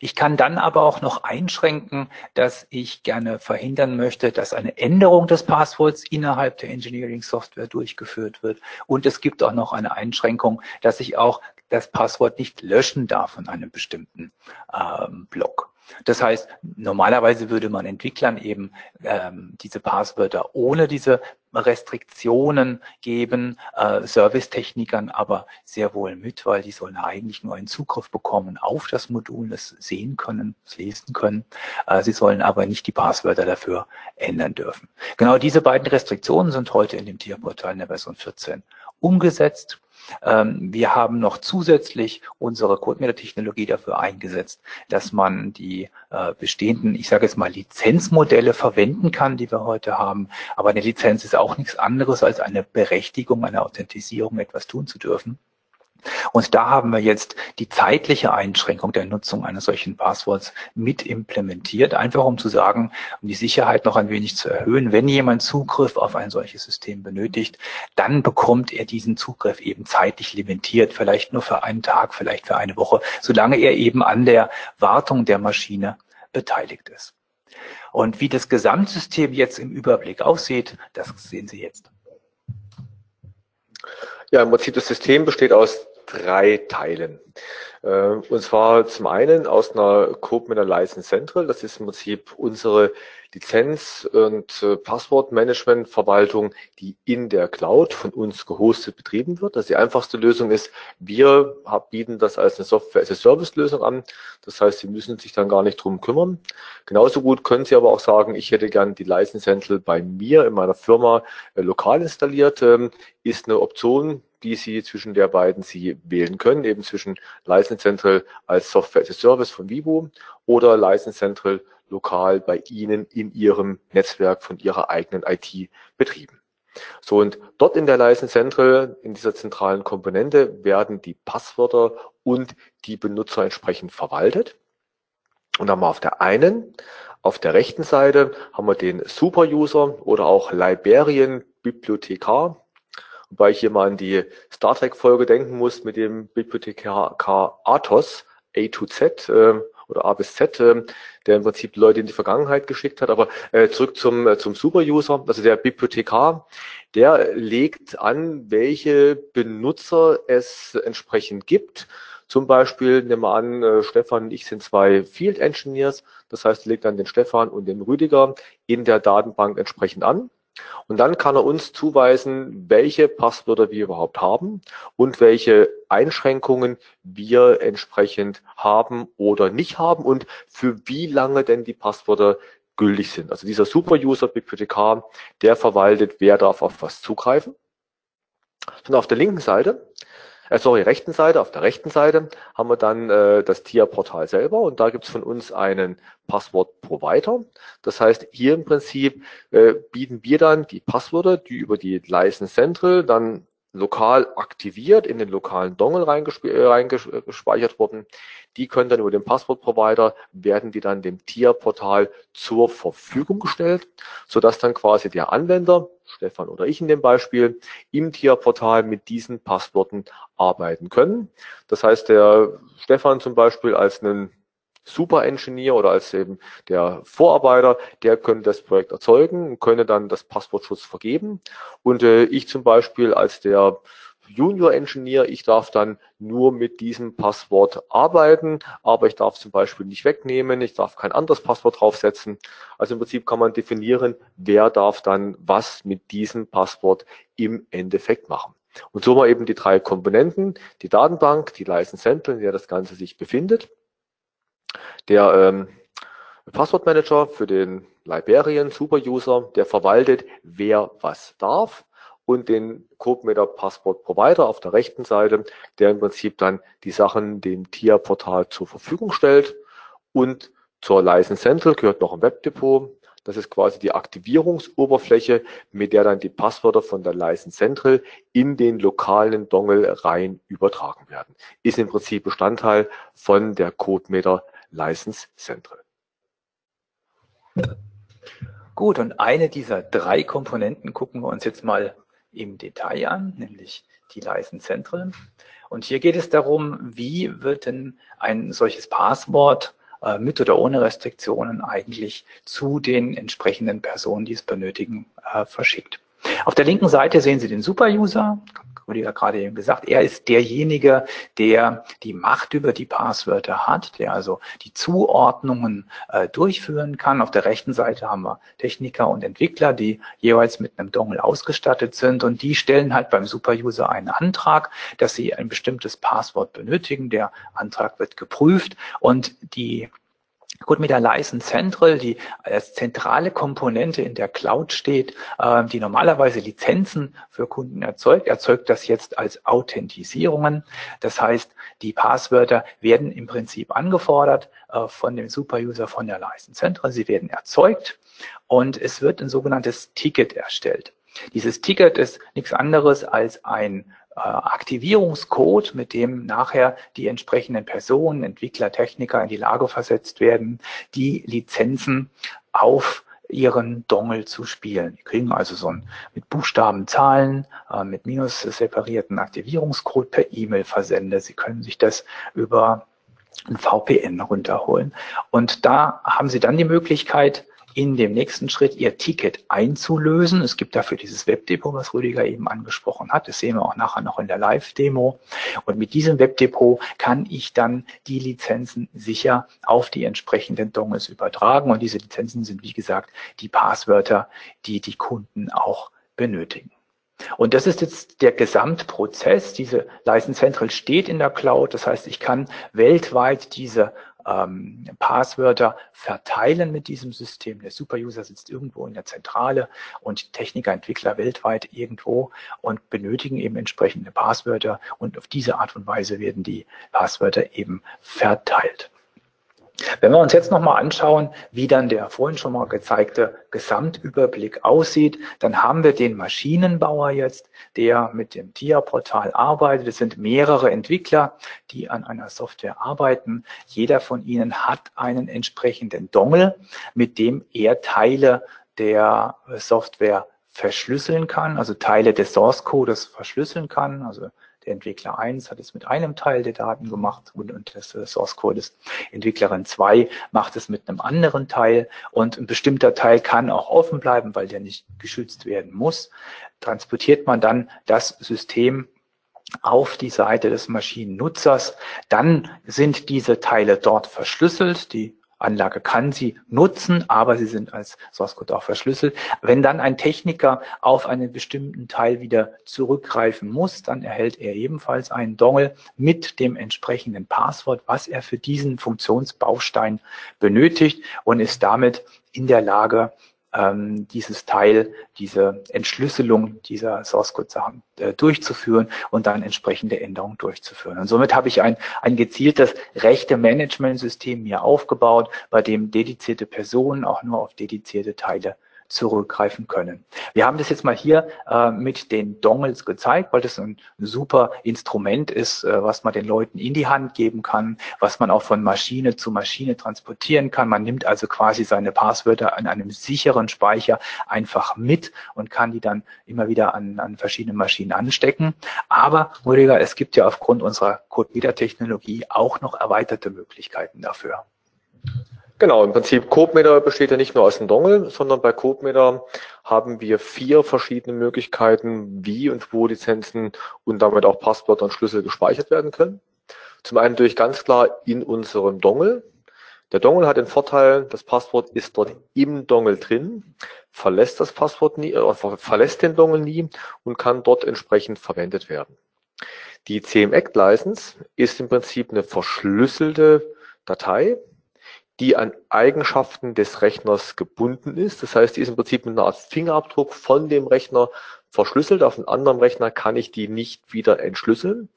Ich kann dann aber auch noch einschränken, dass ich gerne verhindern möchte, dass eine Änderung des Passworts innerhalb der Engineering Software durchgeführt wird. Und es gibt auch noch eine Einschränkung, dass ich auch das Passwort nicht löschen darf von einem bestimmten ähm, Block. Das heißt, normalerweise würde man Entwicklern eben ähm, diese Passwörter ohne diese Restriktionen geben, äh, Servicetechnikern aber sehr wohl mit, weil die sollen eigentlich nur einen Zugriff bekommen auf das Modul, das sehen können, das lesen können. Äh, sie sollen aber nicht die Passwörter dafür ändern dürfen. Genau diese beiden Restriktionen sind heute in dem Tierportal in der Version 14 umgesetzt. Ähm, wir haben noch zusätzlich unsere CodeMeter-Technologie dafür eingesetzt, dass man die äh, bestehenden, ich sage jetzt mal, Lizenzmodelle verwenden kann, die wir heute haben. Aber eine Lizenz ist auch nichts anderes als eine Berechtigung, eine Authentisierung, etwas tun zu dürfen. Und da haben wir jetzt die zeitliche Einschränkung der Nutzung eines solchen Passworts mit implementiert, einfach um zu sagen, um die Sicherheit noch ein wenig zu erhöhen. Wenn jemand Zugriff auf ein solches System benötigt, dann bekommt er diesen Zugriff eben zeitlich limitiert, vielleicht nur für einen Tag, vielleicht für eine Woche, solange er eben an der Wartung der Maschine beteiligt ist. Und wie das Gesamtsystem jetzt im Überblick aussieht, das sehen Sie jetzt. Ja, im Prinzip das System besteht aus drei Teilen. Äh, und zwar zum einen aus einer CodeMiner License Central. Das ist im Prinzip unsere Lizenz- und äh, Passwortmanagement-Verwaltung, die in der Cloud von uns gehostet betrieben wird. Das die einfachste Lösung ist, wir bieten das als eine Software-as-a-Service-Lösung an. Das heißt, Sie müssen sich dann gar nicht drum kümmern. Genauso gut können Sie aber auch sagen, ich hätte gern die License Central bei mir in meiner Firma äh, lokal installiert. Ähm, ist eine Option, die Sie zwischen der beiden Sie wählen können, eben zwischen License Central als Software as a Service von Vivo oder License Central lokal bei Ihnen in Ihrem Netzwerk von Ihrer eigenen IT betrieben. So, und dort in der License Central, in dieser zentralen Komponente, werden die Passwörter und die Benutzer entsprechend verwaltet. Und dann haben wir auf der einen, auf der rechten Seite haben wir den Super-User oder auch Librarian Bibliothekar, Wobei ich hier mal an die Star Trek-Folge denken muss mit dem Bibliothekar Athos, A to Z äh, oder A bis Z, äh, der im Prinzip Leute in die Vergangenheit geschickt hat. Aber äh, zurück zum, äh, zum Super-User, also der Bibliothekar, der legt an, welche Benutzer es entsprechend gibt. Zum Beispiel, nehmen wir an, äh, Stefan und ich sind zwei Field Engineers. Das heißt, legt dann den Stefan und den Rüdiger in der Datenbank entsprechend an. Und dann kann er uns zuweisen, welche Passwörter wir überhaupt haben und welche Einschränkungen wir entsprechend haben oder nicht haben und für wie lange denn die Passwörter gültig sind. Also dieser Super-User Bibliothekar, der verwaltet, wer darf auf was zugreifen. Und auf der linken Seite äh, sorry, rechten Seite, auf der rechten Seite haben wir dann äh, das TIA-Portal selber und da gibt es von uns einen Passwort-Provider. Das heißt, hier im Prinzip äh, bieten wir dann die Passwörter, die über die License Central dann lokal aktiviert, in den lokalen Dongle äh, reingespeichert wurden. Die können dann über den Passwortprovider, werden die dann dem TIA-Portal zur Verfügung gestellt, sodass dann quasi der Anwender, Stefan oder ich in dem Beispiel, im TIA-Portal mit diesen Passworten arbeiten können. Das heißt, der Stefan zum Beispiel als einen Super-Engineer oder als eben der Vorarbeiter, der könnte das Projekt erzeugen und könnte dann das Passwortschutz vergeben. Und äh, ich zum Beispiel als der Junior Engineer, ich darf dann nur mit diesem Passwort arbeiten, aber ich darf zum Beispiel nicht wegnehmen, ich darf kein anderes Passwort draufsetzen. Also im Prinzip kann man definieren, wer darf dann was mit diesem Passwort im Endeffekt machen. Und so mal eben die drei Komponenten, die Datenbank, die License Central, in der das Ganze sich befindet. Der ähm, Passwortmanager für den Librarian Super-User, der verwaltet, wer was darf und den CodeMeter Passwort Provider auf der rechten Seite, der im Prinzip dann die Sachen dem TIA-Portal zur Verfügung stellt und zur License Central gehört noch ein Webdepot. Das ist quasi die Aktivierungsoberfläche, mit der dann die Passwörter von der License Central in den lokalen Dongle rein übertragen werden. Ist im Prinzip Bestandteil von der CodeMeter License Central. Gut, und eine dieser drei Komponenten gucken wir uns jetzt mal im Detail an, nämlich die License Central. Und hier geht es darum, wie wird denn ein solches Passwort äh, mit oder ohne Restriktionen eigentlich zu den entsprechenden Personen, die es benötigen, äh, verschickt. Auf der linken Seite sehen Sie den Super-User, Rüdiger gerade eben gesagt, er ist derjenige, der die Macht über die Passwörter hat, der also die Zuordnungen äh, durchführen kann. Auf der rechten Seite haben wir Techniker und Entwickler, die jeweils mit einem Dongle ausgestattet sind und die stellen halt beim Super-User einen Antrag, dass sie ein bestimmtes Passwort benötigen. Der Antrag wird geprüft und die Gut, mit der License Central, die als zentrale Komponente in der Cloud steht, äh, die normalerweise Lizenzen für Kunden erzeugt, erzeugt das jetzt als Authentisierungen. Das heißt, die Passwörter werden im Prinzip angefordert äh, von dem Superuser von der License Central. Sie werden erzeugt und es wird ein sogenanntes Ticket erstellt. Dieses Ticket ist nichts anderes als ein Aktivierungscode, mit dem nachher die entsprechenden Personen, Entwickler, Techniker in die Lage versetzt werden, die Lizenzen auf ihren Dongle zu spielen. Die kriegen also so ein mit Buchstaben, Zahlen, äh, mit minus separierten Aktivierungscode per E-Mail versende. Sie können sich das über ein VPN runterholen. Und da haben Sie dann die Möglichkeit, in dem nächsten Schritt ihr Ticket einzulösen. Es gibt dafür dieses Webdepot, was Rüdiger eben angesprochen hat. Das sehen wir auch nachher noch in der Live-Demo. Und mit diesem Webdepot kann ich dann die Lizenzen sicher auf die entsprechenden Dongles übertragen. Und diese Lizenzen sind, wie gesagt, die Passwörter, die die Kunden auch benötigen. Und das ist jetzt der Gesamtprozess. Diese License Central steht in der Cloud. Das heißt, ich kann weltweit diese ähm, Passwörter verteilen mit diesem System. Der Superuser sitzt irgendwo in der Zentrale und Techniker, Entwickler weltweit irgendwo und benötigen eben entsprechende Passwörter und auf diese Art und Weise werden die Passwörter eben verteilt. Wenn wir uns jetzt nochmal anschauen, wie dann der vorhin schon mal gezeigte Gesamtüberblick aussieht, dann haben wir den Maschinenbauer jetzt, der mit dem TIA-Portal arbeitet. Es sind mehrere Entwickler, die an einer Software arbeiten. Jeder von ihnen hat einen entsprechenden Dongle, mit dem er Teile der Software verschlüsseln kann, also Teile des Source Codes verschlüsseln kann, also der Entwickler 1 hat es mit einem Teil der Daten gemacht und, und des Source Codes. Entwicklerin 2 macht es mit einem anderen Teil und ein bestimmter Teil kann auch offen bleiben, weil der nicht geschützt werden muss. Transportiert man dann das System auf die Seite des Maschinennutzers, dann sind diese Teile dort verschlüsselt. Die Anlage kann sie nutzen, aber sie sind als Source Code auch verschlüsselt. Wenn dann ein Techniker auf einen bestimmten Teil wieder zurückgreifen muss, dann erhält er ebenfalls einen Dongle mit dem entsprechenden Passwort, was er für diesen Funktionsbaustein benötigt und ist damit in der Lage, ähm, dieses Teil, diese Entschlüsselung dieser Source Code Sachen äh, durchzuführen und dann entsprechende Änderungen durchzuführen. Und somit habe ich ein, ein gezieltes rechte Management-System mir aufgebaut, bei dem dedizierte Personen auch nur auf dedizierte Teile zurückgreifen können. Wir haben das jetzt mal hier äh, mit den Dongles gezeigt, weil das ein super Instrument ist, äh, was man den Leuten in die Hand geben kann, was man auch von Maschine zu Maschine transportieren kann. Man nimmt also quasi seine Passwörter an einem sicheren Speicher einfach mit und kann die dann immer wieder an, an verschiedene Maschinen anstecken. Aber, Rüdiger, es gibt ja aufgrund unserer Code-Reader-Technologie auch noch erweiterte Möglichkeiten dafür. Genau, im Prinzip CodeMeter besteht ja nicht nur aus dem Dongle, sondern bei CodeMeter haben wir vier verschiedene Möglichkeiten, wie und wo Lizenzen und damit auch Passwörter und Schlüssel gespeichert werden können. Zum einen durch ganz klar in unserem Dongle. Der Dongle hat den Vorteil, das Passwort ist dort im Dongle drin, verlässt das Passwort nie, äh, verlässt den Dongle nie und kann dort entsprechend verwendet werden. Die CMEC License ist im Prinzip eine verschlüsselte Datei, die an Eigenschaften des Rechners gebunden ist. Das heißt, die ist im Prinzip mit einer Art Fingerabdruck von dem Rechner verschlüsselt. Auf einem anderen Rechner kann ich die nicht wieder entschlüsseln.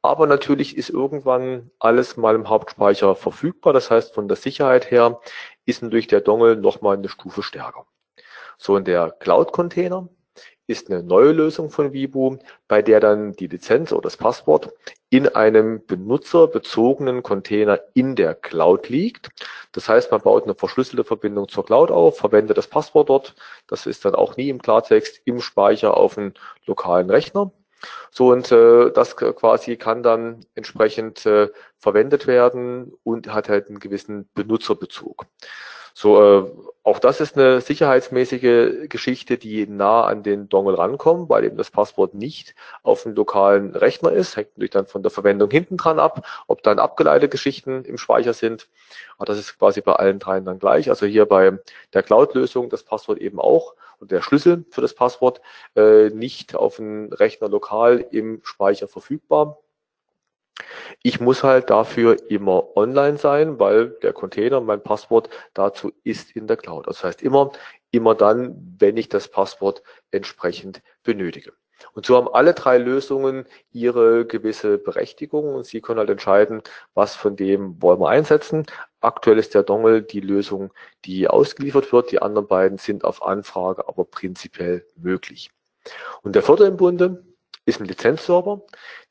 Aber natürlich ist irgendwann alles mal im Hauptspeicher verfügbar. Das heißt, von der Sicherheit her ist natürlich der Dongle nochmal eine Stufe stärker. So in der Cloud-Container ist eine neue Lösung von Vibu, bei der dann die Lizenz oder das Passwort in einem benutzerbezogenen Container in der Cloud liegt. Das heißt, man baut eine verschlüsselte Verbindung zur Cloud auf, verwendet das Passwort dort. Das ist dann auch nie im Klartext im Speicher auf einem lokalen Rechner. So und äh, das quasi kann dann entsprechend äh, verwendet werden und hat halt einen gewissen Benutzerbezug. So, äh, auch das ist eine sicherheitsmäßige Geschichte, die nah an den Dongle rankommt, weil eben das Passwort nicht auf dem lokalen Rechner ist. Hängt natürlich dann von der Verwendung hinten dran ab, ob dann abgeleitete Geschichten im Speicher sind. Aber das ist quasi bei allen dreien dann gleich. Also hier bei der Cloud-Lösung das Passwort eben auch und der Schlüssel für das Passwort äh, nicht auf dem Rechner lokal im Speicher verfügbar. Ich muss halt dafür immer online sein, weil der Container, mein Passwort dazu ist in der Cloud. Das heißt immer, immer dann, wenn ich das Passwort entsprechend benötige. Und so haben alle drei Lösungen ihre gewisse Berechtigung und Sie können halt entscheiden, was von dem wollen wir einsetzen. Aktuell ist der Dongle die Lösung, die ausgeliefert wird. Die anderen beiden sind auf Anfrage aber prinzipiell möglich. Und der vierte im Bunde, ist ein Lizenzserver.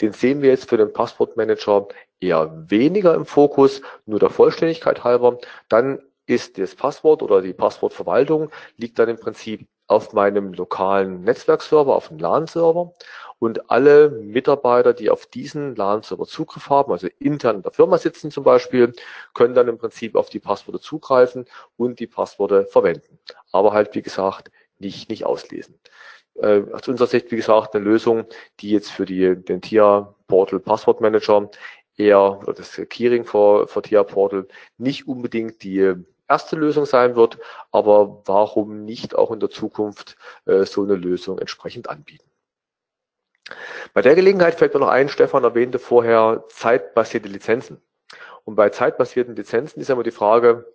Den sehen wir jetzt für den Passwortmanager eher weniger im Fokus, nur der Vollständigkeit halber. Dann ist das Passwort oder die Passwortverwaltung liegt dann im Prinzip auf meinem lokalen Netzwerkserver, auf dem LAN-Server. Und alle Mitarbeiter, die auf diesen LAN-Server Zugriff haben, also intern in der Firma sitzen zum Beispiel, können dann im Prinzip auf die Passworte zugreifen und die Passworte verwenden. Aber halt, wie gesagt, nicht, nicht auslesen äh, aus unserer Sicht, wie gesagt, eine Lösung, die jetzt für die, den TIA Portal Passwort Manager eher, oder das Keyring für, für TIA Portal nicht unbedingt die erste Lösung sein wird, aber warum nicht auch in der Zukunft äh, so eine Lösung entsprechend anbieten. Bei der Gelegenheit fällt mir noch ein, Stefan erwähnte vorher zeitbasierte Lizenzen. Und bei zeitbasierten Lizenzen ist immer die Frage,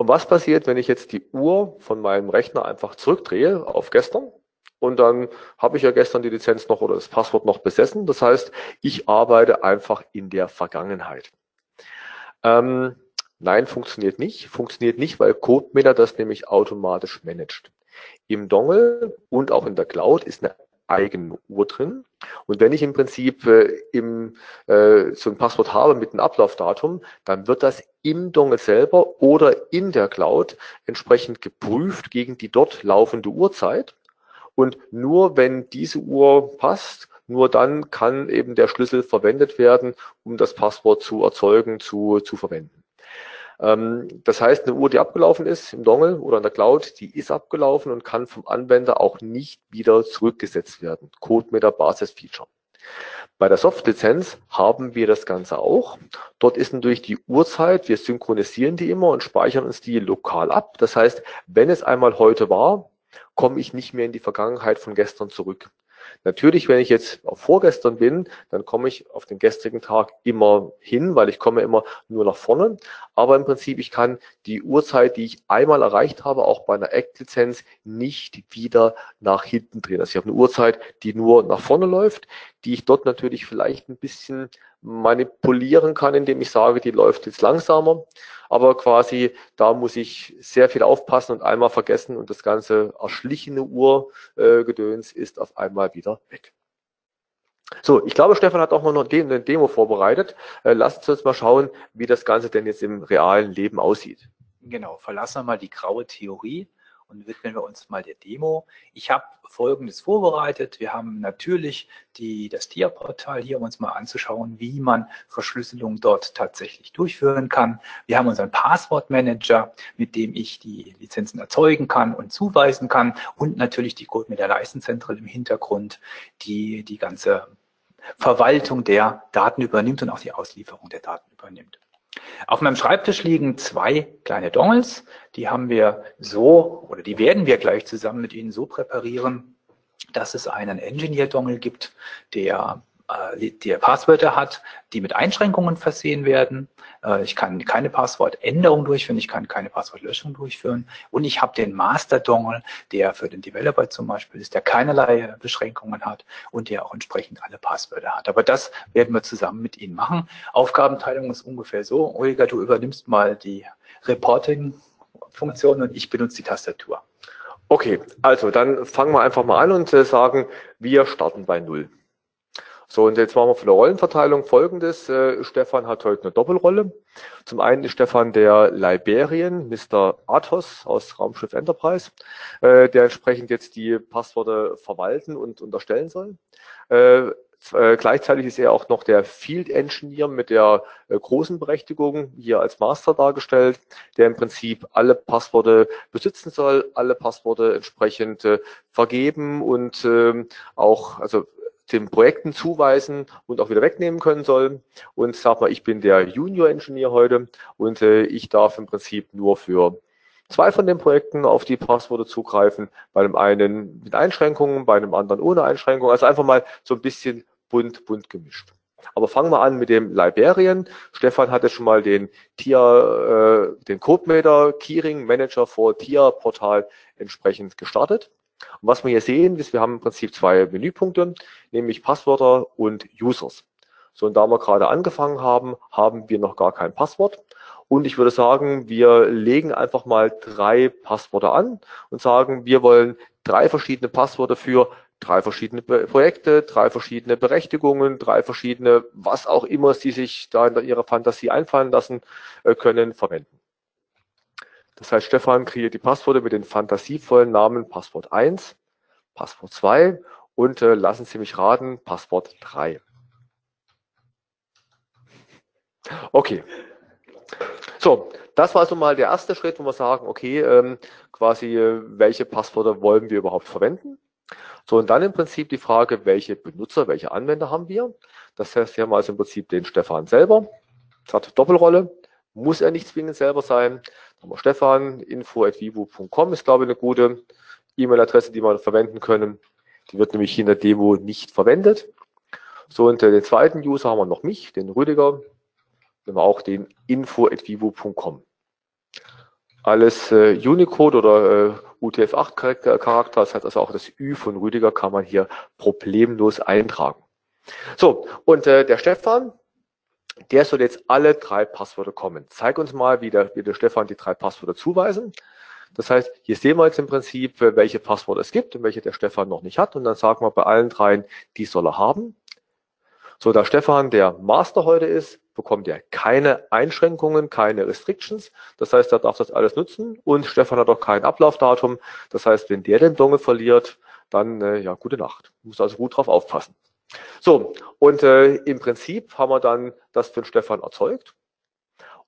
und was passiert, wenn ich jetzt die Uhr von meinem Rechner einfach zurückdrehe auf gestern? Und dann habe ich ja gestern die Lizenz noch oder das Passwort noch besessen. Das heißt, ich arbeite einfach in der Vergangenheit. Ähm, nein, funktioniert nicht. Funktioniert nicht, weil CodeMeter das nämlich automatisch managt. Im Dongle und auch in der Cloud ist eine eigene Uhr drin. Und wenn ich im Prinzip äh, im, äh, so ein Passwort habe mit einem Ablaufdatum, dann wird das im Dongle selber oder in der Cloud entsprechend geprüft gegen die dort laufende Uhrzeit. Und nur wenn diese Uhr passt, nur dann kann eben der Schlüssel verwendet werden, um das Passwort zu erzeugen, zu, zu verwenden. Ähm, das heißt, eine Uhr, die abgelaufen ist im Dongle oder in der Cloud, die ist abgelaufen und kann vom Anwender auch nicht wieder zurückgesetzt werden. Code mit der Basis-Feature. Bei der Soft-Lizenz haben wir das Ganze auch. Dort ist natürlich die Uhrzeit, wir synchronisieren die immer und speichern uns die lokal ab. Das heißt, wenn es einmal heute war, komme ich nicht mehr in die Vergangenheit von gestern zurück. Natürlich, wenn ich jetzt auf vorgestern bin, dann komme ich auf den gestrigen Tag immer hin, weil ich komme immer nur nach vorne. Aber im Prinzip, ich kann die Uhrzeit, die ich einmal erreicht habe, auch bei einer Act-Lizenz nicht wieder nach hinten drehen. Also ich habe eine Uhrzeit, die nur nach vorne läuft, die ich dort natürlich vielleicht ein bisschen manipulieren kann, indem ich sage, die läuft jetzt langsamer. Aber quasi, da muss ich sehr viel aufpassen und einmal vergessen und das ganze erschlichene Uhrgedöns äh, ist auf einmal wieder weg. So, ich glaube, Stefan hat auch mal noch eine Demo vorbereitet. Äh, lasst uns mal schauen, wie das Ganze denn jetzt im realen Leben aussieht. Genau, verlassen wir mal die graue Theorie und widmen wir uns mal der Demo. Ich habe Folgendes vorbereitet. Wir haben natürlich die, das TIA-Portal hier, um uns mal anzuschauen, wie man Verschlüsselung dort tatsächlich durchführen kann. Wir haben unseren Passwortmanager, mit dem ich die Lizenzen erzeugen kann und zuweisen kann und natürlich die Code mit der Leistenzentral im Hintergrund, die die ganze Verwaltung der Daten übernimmt und auch die Auslieferung der Daten übernimmt. Auf meinem Schreibtisch liegen zwei kleine Dongles. Die haben wir so, oder die werden wir gleich zusammen mit Ihnen so präparieren, dass es einen Engineer-Dongle gibt, der äh, der Passwörter hat, die mit Einschränkungen versehen werden. Äh, ich kann keine Passwortänderung durchführen, ich kann keine Passwortlöschung durchführen. Und ich habe den Master-Dongle, der für den Developer zum Beispiel ist, der keinerlei Beschränkungen hat und der auch entsprechend alle Passwörter hat. Aber das werden wir zusammen mit Ihnen machen. Aufgabenteilung ist ungefähr so. Olga, du übernimmst mal die Reporting-Funktion und ich benutze die Tastatur. Okay, also dann fangen wir einfach mal an und äh, sagen, wir starten bei Null. So, und jetzt machen wir von der Rollenverteilung folgendes. Äh, Stefan hat heute eine Doppelrolle. Zum einen ist Stefan der Liberian, Mr. Athos aus Raumschiff Enterprise, äh, der entsprechend jetzt die Passworte verwalten und unterstellen soll. Äh, äh gleichzeitig ist er auch noch der Field Engineer mit der äh, großen Berechtigung, hier als Master dargestellt, der im Prinzip alle Passworte besitzen soll, alle Passworte entsprechend äh, vergeben und ähm, auch, also den Projekten zuweisen und auch wieder wegnehmen können soll. Und sag mal, ich bin der Junior-Ingenieur heute und äh, ich darf im Prinzip nur für zwei von den Projekten auf die Passworte zugreifen. Bei dem einen mit Einschränkungen, bei dem anderen ohne Einschränkungen. Also einfach mal so ein bisschen bunt, bunt gemischt. Aber fangen wir an mit dem Liberian. Stefan hatte schon mal den Tier, äh, den CodeMeter Keyring Manager for Tier Portal entsprechend gestartet. Und was wir hier sehen, ist, wir haben im Prinzip zwei Menüpunkte, nämlich Passwörter und Users. So, und da wir gerade angefangen haben, haben wir noch gar kein Passwort. Und ich würde sagen, wir legen einfach mal drei Passwörter an und sagen, wir wollen drei verschiedene Passwörter für drei verschiedene Projekte, drei verschiedene Berechtigungen, drei verschiedene, was auch immer Sie sich da in Ihrer Fantasie einfallen lassen äh, können, verwenden. Das heißt, Stefan kreiert die Passworte mit den fantasievollen Namen Passwort 1, Passwort 2 und äh, lassen Sie mich raten, Passwort 3. Okay. So, das war also mal der erste Schritt, wo wir sagen, okay, ähm, quasi, äh, welche Passwörter wollen wir überhaupt verwenden? So, und dann im Prinzip die Frage, welche Benutzer, welche Anwender haben wir? Das heißt, wir haben also im Prinzip den Stefan selber. Das hat Doppelrolle. Muss er nicht zwingend selber sein. Wir Stefan, info.vivo.com ist, glaube ich, eine gute E-Mail-Adresse, die wir verwenden können. Die wird nämlich hier in der Demo nicht verwendet. So, und den zweiten User haben wir noch mich, den Rüdiger. Haben wir auch den info.vivo.com. Alles äh, Unicode oder äh, UTF-8-Charakter, das heißt also auch das Ü von Rüdiger kann man hier problemlos eintragen. So, und äh, der Stefan, der soll jetzt alle drei Passwörter kommen. Zeig uns mal, wie der, wie der Stefan die drei Passwörter zuweisen. Das heißt, hier sehen wir jetzt im Prinzip, welche Passwörter es gibt und welche der Stefan noch nicht hat. Und dann sagen wir bei allen dreien, die soll er haben. So, da Stefan der Master heute ist, bekommt er keine Einschränkungen, keine Restrictions. Das heißt, er darf das alles nutzen und Stefan hat auch kein Ablaufdatum. Das heißt, wenn der den Dongle verliert, dann äh, ja, gute Nacht. Muss also gut drauf aufpassen. So, und äh, im Prinzip haben wir dann das für den Stefan erzeugt.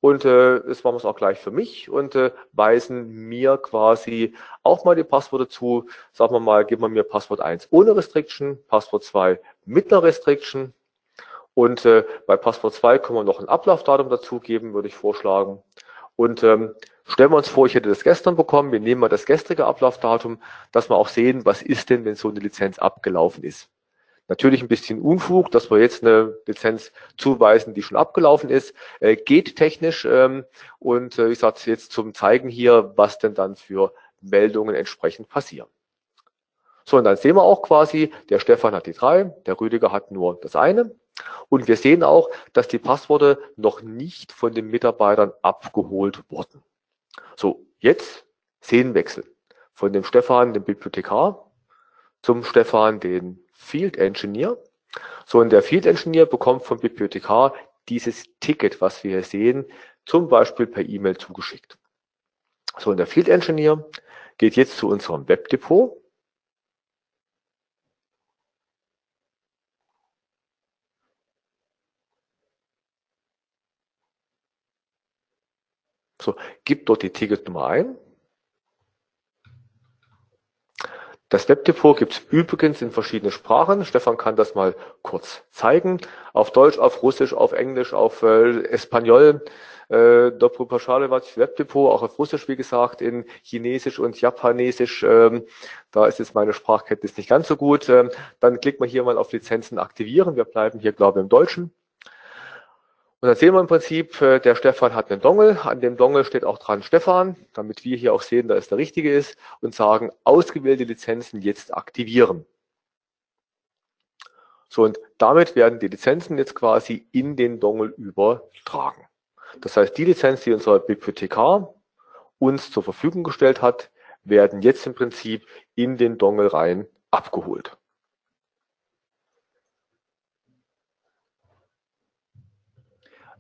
Und äh, das machen wir es auch gleich für mich und äh, weisen mir quasi auch mal die Passwörter zu. Sagen wir mal, geben wir mir Passwort 1 ohne Restriction, Passwort 2 mit einer Restriction. Und äh, bei Passwort 2 können wir noch ein Ablaufdatum dazugeben, würde ich vorschlagen. Und ähm, stellen wir uns vor, ich hätte das gestern bekommen. Wir nehmen mal das gestrige Ablaufdatum, dass wir auch sehen, was ist denn, wenn so eine Lizenz abgelaufen ist. Natürlich ein bisschen Unfug, dass wir jetzt eine Lizenz zuweisen, die schon abgelaufen ist. Äh, geht technisch ähm, und äh, ich sage jetzt zum Zeigen hier, was denn dann für Meldungen entsprechend passieren. So, und dann sehen wir auch quasi, der Stefan hat die drei, der Rüdiger hat nur das eine. Und wir sehen auch, dass die Passworte noch nicht von den Mitarbeitern abgeholt wurden. So, jetzt Szenenwechsel. Von dem Stefan, dem Bibliothekar, zum Stefan, den Field Engineer. So, und der Field Engineer bekommt vom Bibliothekar dieses Ticket, was wir hier sehen, zum Beispiel per E-Mail zugeschickt. So, und der Field Engineer geht jetzt zu unserem Webdepot. So, gibt dort die Ticketnummer ein Das Webdepot gibt es übrigens in verschiedenen Sprachen. Stefan kann das mal kurz zeigen. Auf Deutsch, auf Russisch, auf Englisch, auf äh, Espanol. Äh, Webdepot, auch auf Russisch, wie gesagt, in Chinesisch und Japanesisch. Ähm, da ist jetzt meine Sprachkenntnis nicht ganz so gut. Ähm, dann klickt man hier mal auf Lizenzen aktivieren. Wir bleiben hier, glaube ich, im Deutschen. Und dann sehen wir im Prinzip, äh, der Stefan hat einen Dongel. An dem Dongel steht auch dran Stefan, damit wir hier auch sehen, dass es der richtige ist und sagen, ausgewählte Lizenzen jetzt aktivieren. So, und damit werden die Lizenzen jetzt quasi in den Dongel übertragen. Das heißt, die Lizenz, die unser Bibliothekar uns zur Verfügung gestellt hat, werden jetzt im Prinzip in den Dongel rein abgeholt.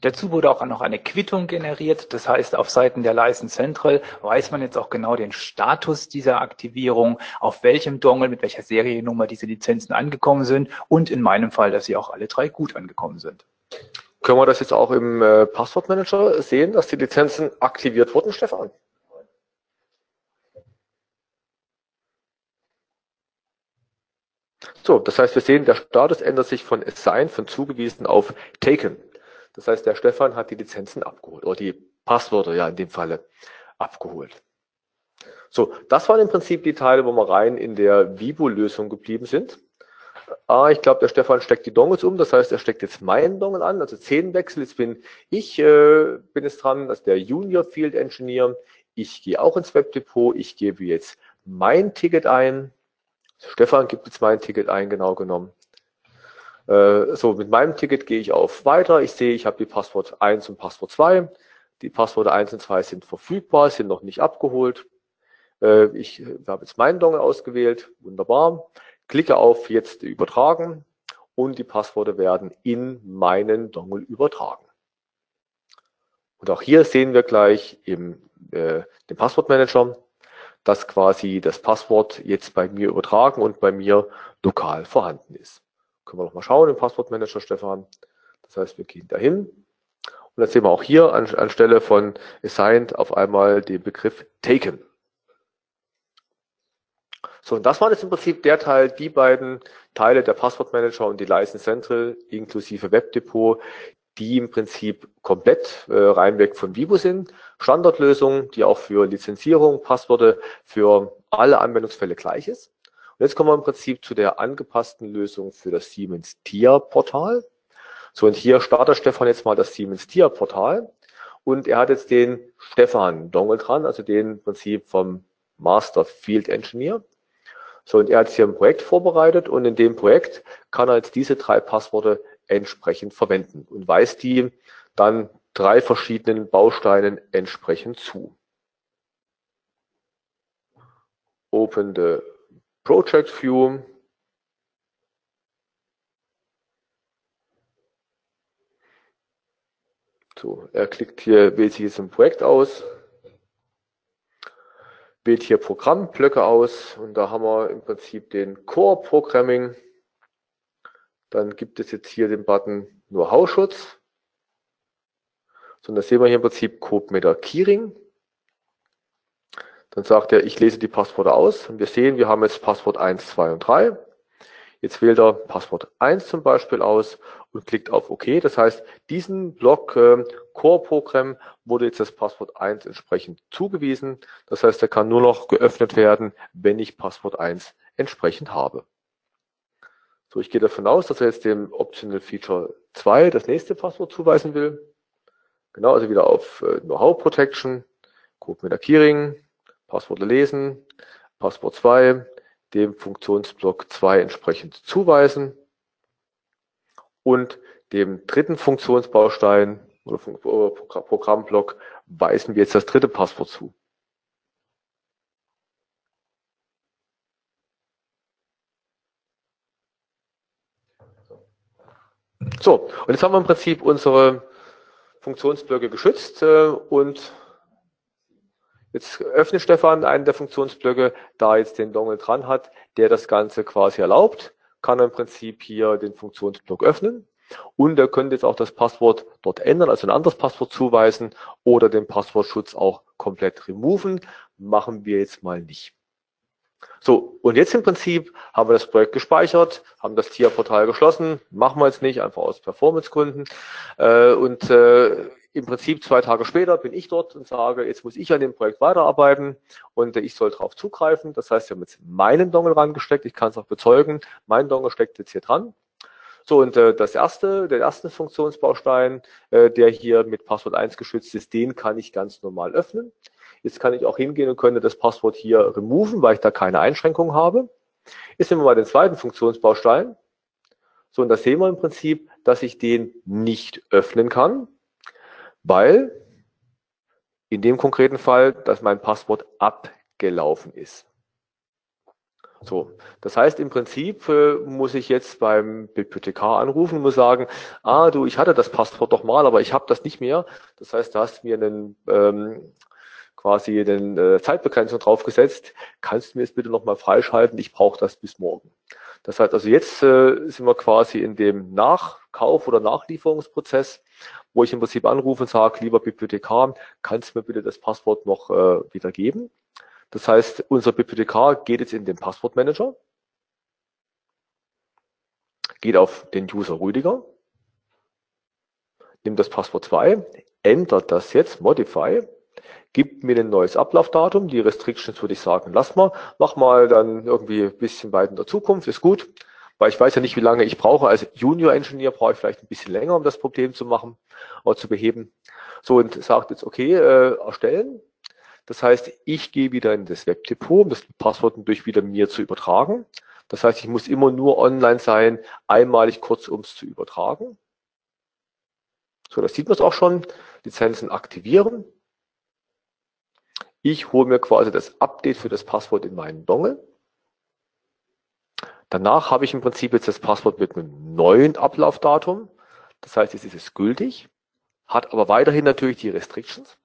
Dazu wurde auch noch eine Quittung generiert. Das heißt, auf Seiten der License Central weiß man jetzt auch genau den Status dieser Aktivierung, auf welchem Dongle, mit welcher Seriennummer diese Lizenzen angekommen sind und in meinem Fall, dass sie auch alle drei gut angekommen sind. Können wir das jetzt auch im äh, Passwortmanager sehen, dass die Lizenzen aktiviert wurden, Stefan? So, das heißt, wir sehen, der Status ändert sich von assigned, von zugewiesen auf taken. Das heißt, der Stefan hat die Lizenzen abgeholt oder die Passwörter ja in dem Falle abgeholt. So, das waren im Prinzip die Teile, wo wir rein in der Vivo-Lösung geblieben sind. Ah, ich glaube, der Stefan steckt die Dongles um, das heißt, er steckt jetzt meinen Dongle an, also zehn Wechsel. Jetzt bin ich äh, bin es dran, das ist der Junior Field Engineer. Ich gehe auch ins Webdepot, ich gebe jetzt mein Ticket ein. Stefan gibt jetzt mein Ticket ein, genau genommen. Äh, so, mit meinem Ticket gehe ich auf Weiter. Ich sehe, ich habe die Passwort 1 und Passwort 2. Die Passworte 1 und 2 sind verfügbar, sind noch nicht abgeholt. Äh, ich habe jetzt meinen Dongle ausgewählt. Wunderbar. Klicke auf jetzt übertragen und die Passworte werden in meinen Dongle übertragen. Und auch hier sehen wir gleich im äh, dem Passwortmanager, dass quasi das Passwort jetzt bei mir übertragen und bei mir lokal vorhanden ist. Können wir noch mal schauen im Passwortmanager, Stefan. Das heißt, wir gehen dahin. Und dann sehen wir auch hier an, anstelle von assigned auf einmal den Begriff taken. So, und das war jetzt im Prinzip der Teil, die beiden Teile, der Passwortmanager und die License Central inklusive Webdepot, die im Prinzip komplett äh, rein weg von Vivo sind. Standardlösung, die auch für Lizenzierung, Passwörter für alle Anwendungsfälle gleich ist. Und jetzt kommen wir im Prinzip zu der angepassten Lösung für das Siemens TIA Portal. So, und hier startet Stefan jetzt mal das Siemens TIA Portal. Und er hat jetzt den Stefan Dongle dran, also den im Prinzip vom Master Field Engineer. So, und er hat hier ein Projekt vorbereitet und in dem Projekt kann er jetzt diese drei Passworte entsprechend verwenden und weist die dann drei verschiedenen Bausteinen entsprechend zu. Open the Project View. So, er klickt hier, wählt sich jetzt ein Projekt aus, wählt hier Programmblöcke aus und da haben wir im Prinzip den Core Programming. Dann gibt es jetzt hier den Button nur Hausschutz. So, und da sehen wir hier im Prinzip CodeMeter Keyring. Dann sagt er, ich lese die Passworte aus. Und wir sehen, wir haben jetzt Passwort 1, 2 und 3. Jetzt wählt er Passwort 1 zum Beispiel aus und klickt auf OK. Das heißt, diesen Block äh, Core-Programm wurde jetzt das Passwort 1 entsprechend zugewiesen. Das heißt, er kann nur noch geöffnet werden, wenn ich Passwort 1 entsprechend habe. So, ich gehe davon aus, dass er jetzt dem Optional Feature 2 das nächste Passwort zuweisen will. Genau, also wieder auf äh, Know-how Protection, Code mit der Keyring, Passworte lesen, Passwort 2, dem Funktionsblock 2 entsprechend zuweisen und dem dritten Funktionsbaustein oder Programmblock weisen wir jetzt das dritte Passwort zu. So, und jetzt haben wir im Prinzip unsere Funktionsblöcke geschützt äh, und Jetzt öffnet Stefan einen der Funktionsblöcke, da jetzt den Dongle dran hat, der das Ganze quasi erlaubt, kann er im Prinzip hier den Funktionsblock öffnen. Und er könnte jetzt auch das Passwort dort ändern, also ein anderes Passwort zuweisen oder den Passwortschutz auch komplett removen. Machen wir jetzt mal nicht. So, und jetzt im Prinzip haben wir das Projekt gespeichert, haben das TIA-Portal geschlossen, machen wir jetzt nicht, einfach aus Performancegründen. Äh, und äh, im Prinzip zwei Tage später bin ich dort und sage, jetzt muss ich an dem Projekt weiterarbeiten und ich soll darauf zugreifen. Das heißt, wir haben jetzt meinen Dongle rangesteckt. Ich kann es auch bezeugen. Mein Dongle steckt jetzt hier dran. So, und äh, das erste, der erste Funktionsbaustein, äh, der hier mit Passwort 1 geschützt ist, den kann ich ganz normal öffnen. Jetzt kann ich auch hingehen und könnte das Passwort hier removen, weil ich da keine Einschränkungen habe. Jetzt nehmen wir mal den zweiten Funktionsbaustein. So, und da sehen wir im Prinzip, dass ich den nicht öffnen kann weil in dem konkreten Fall, dass mein Passwort abgelaufen ist. So, das heißt im Prinzip äh, muss ich jetzt beim Bibliothekar anrufen und muss sagen, ah du, ich hatte das Passwort doch mal, aber ich habe das nicht mehr. Das heißt, du hast mir einen ähm, quasi eine äh, Zeitbegrenzung draufgesetzt. Kannst du mir es bitte nochmal freischalten? Ich brauche das bis morgen. Das heißt also jetzt äh, sind wir quasi in dem Nachkauf- oder Nachlieferungsprozess, wo ich im Prinzip anrufe und sage, lieber Bibliothekar, kannst du mir bitte das Passwort noch äh, wieder geben? Das heißt, unser Bibliothekar geht jetzt in den Passwortmanager, geht auf den User Rüdiger, nimmt das Passwort 2, ändert das jetzt, Modify, gibt mir ein neues Ablaufdatum. Die Restrictions würde ich sagen, lass mal, mach mal dann irgendwie ein bisschen weit in der Zukunft, ist gut, weil ich weiß ja nicht, wie lange ich brauche. Als Junior-Engineer brauche ich vielleicht ein bisschen länger, um das Problem zu machen oder zu beheben. So, und sagt jetzt, okay, äh, erstellen. Das heißt, ich gehe wieder in das Webdepot, um das Passwort natürlich wieder mir zu übertragen. Das heißt, ich muss immer nur online sein, einmalig kurz, um es zu übertragen. So, das sieht man es auch schon. Lizenzen aktivieren. Ich hole mir quasi das Update für das Passwort in meinen Dongle. Danach habe ich im Prinzip jetzt das Passwort mit einem neuen Ablaufdatum. Das heißt, jetzt ist es gültig, hat aber weiterhin natürlich die Restrictions.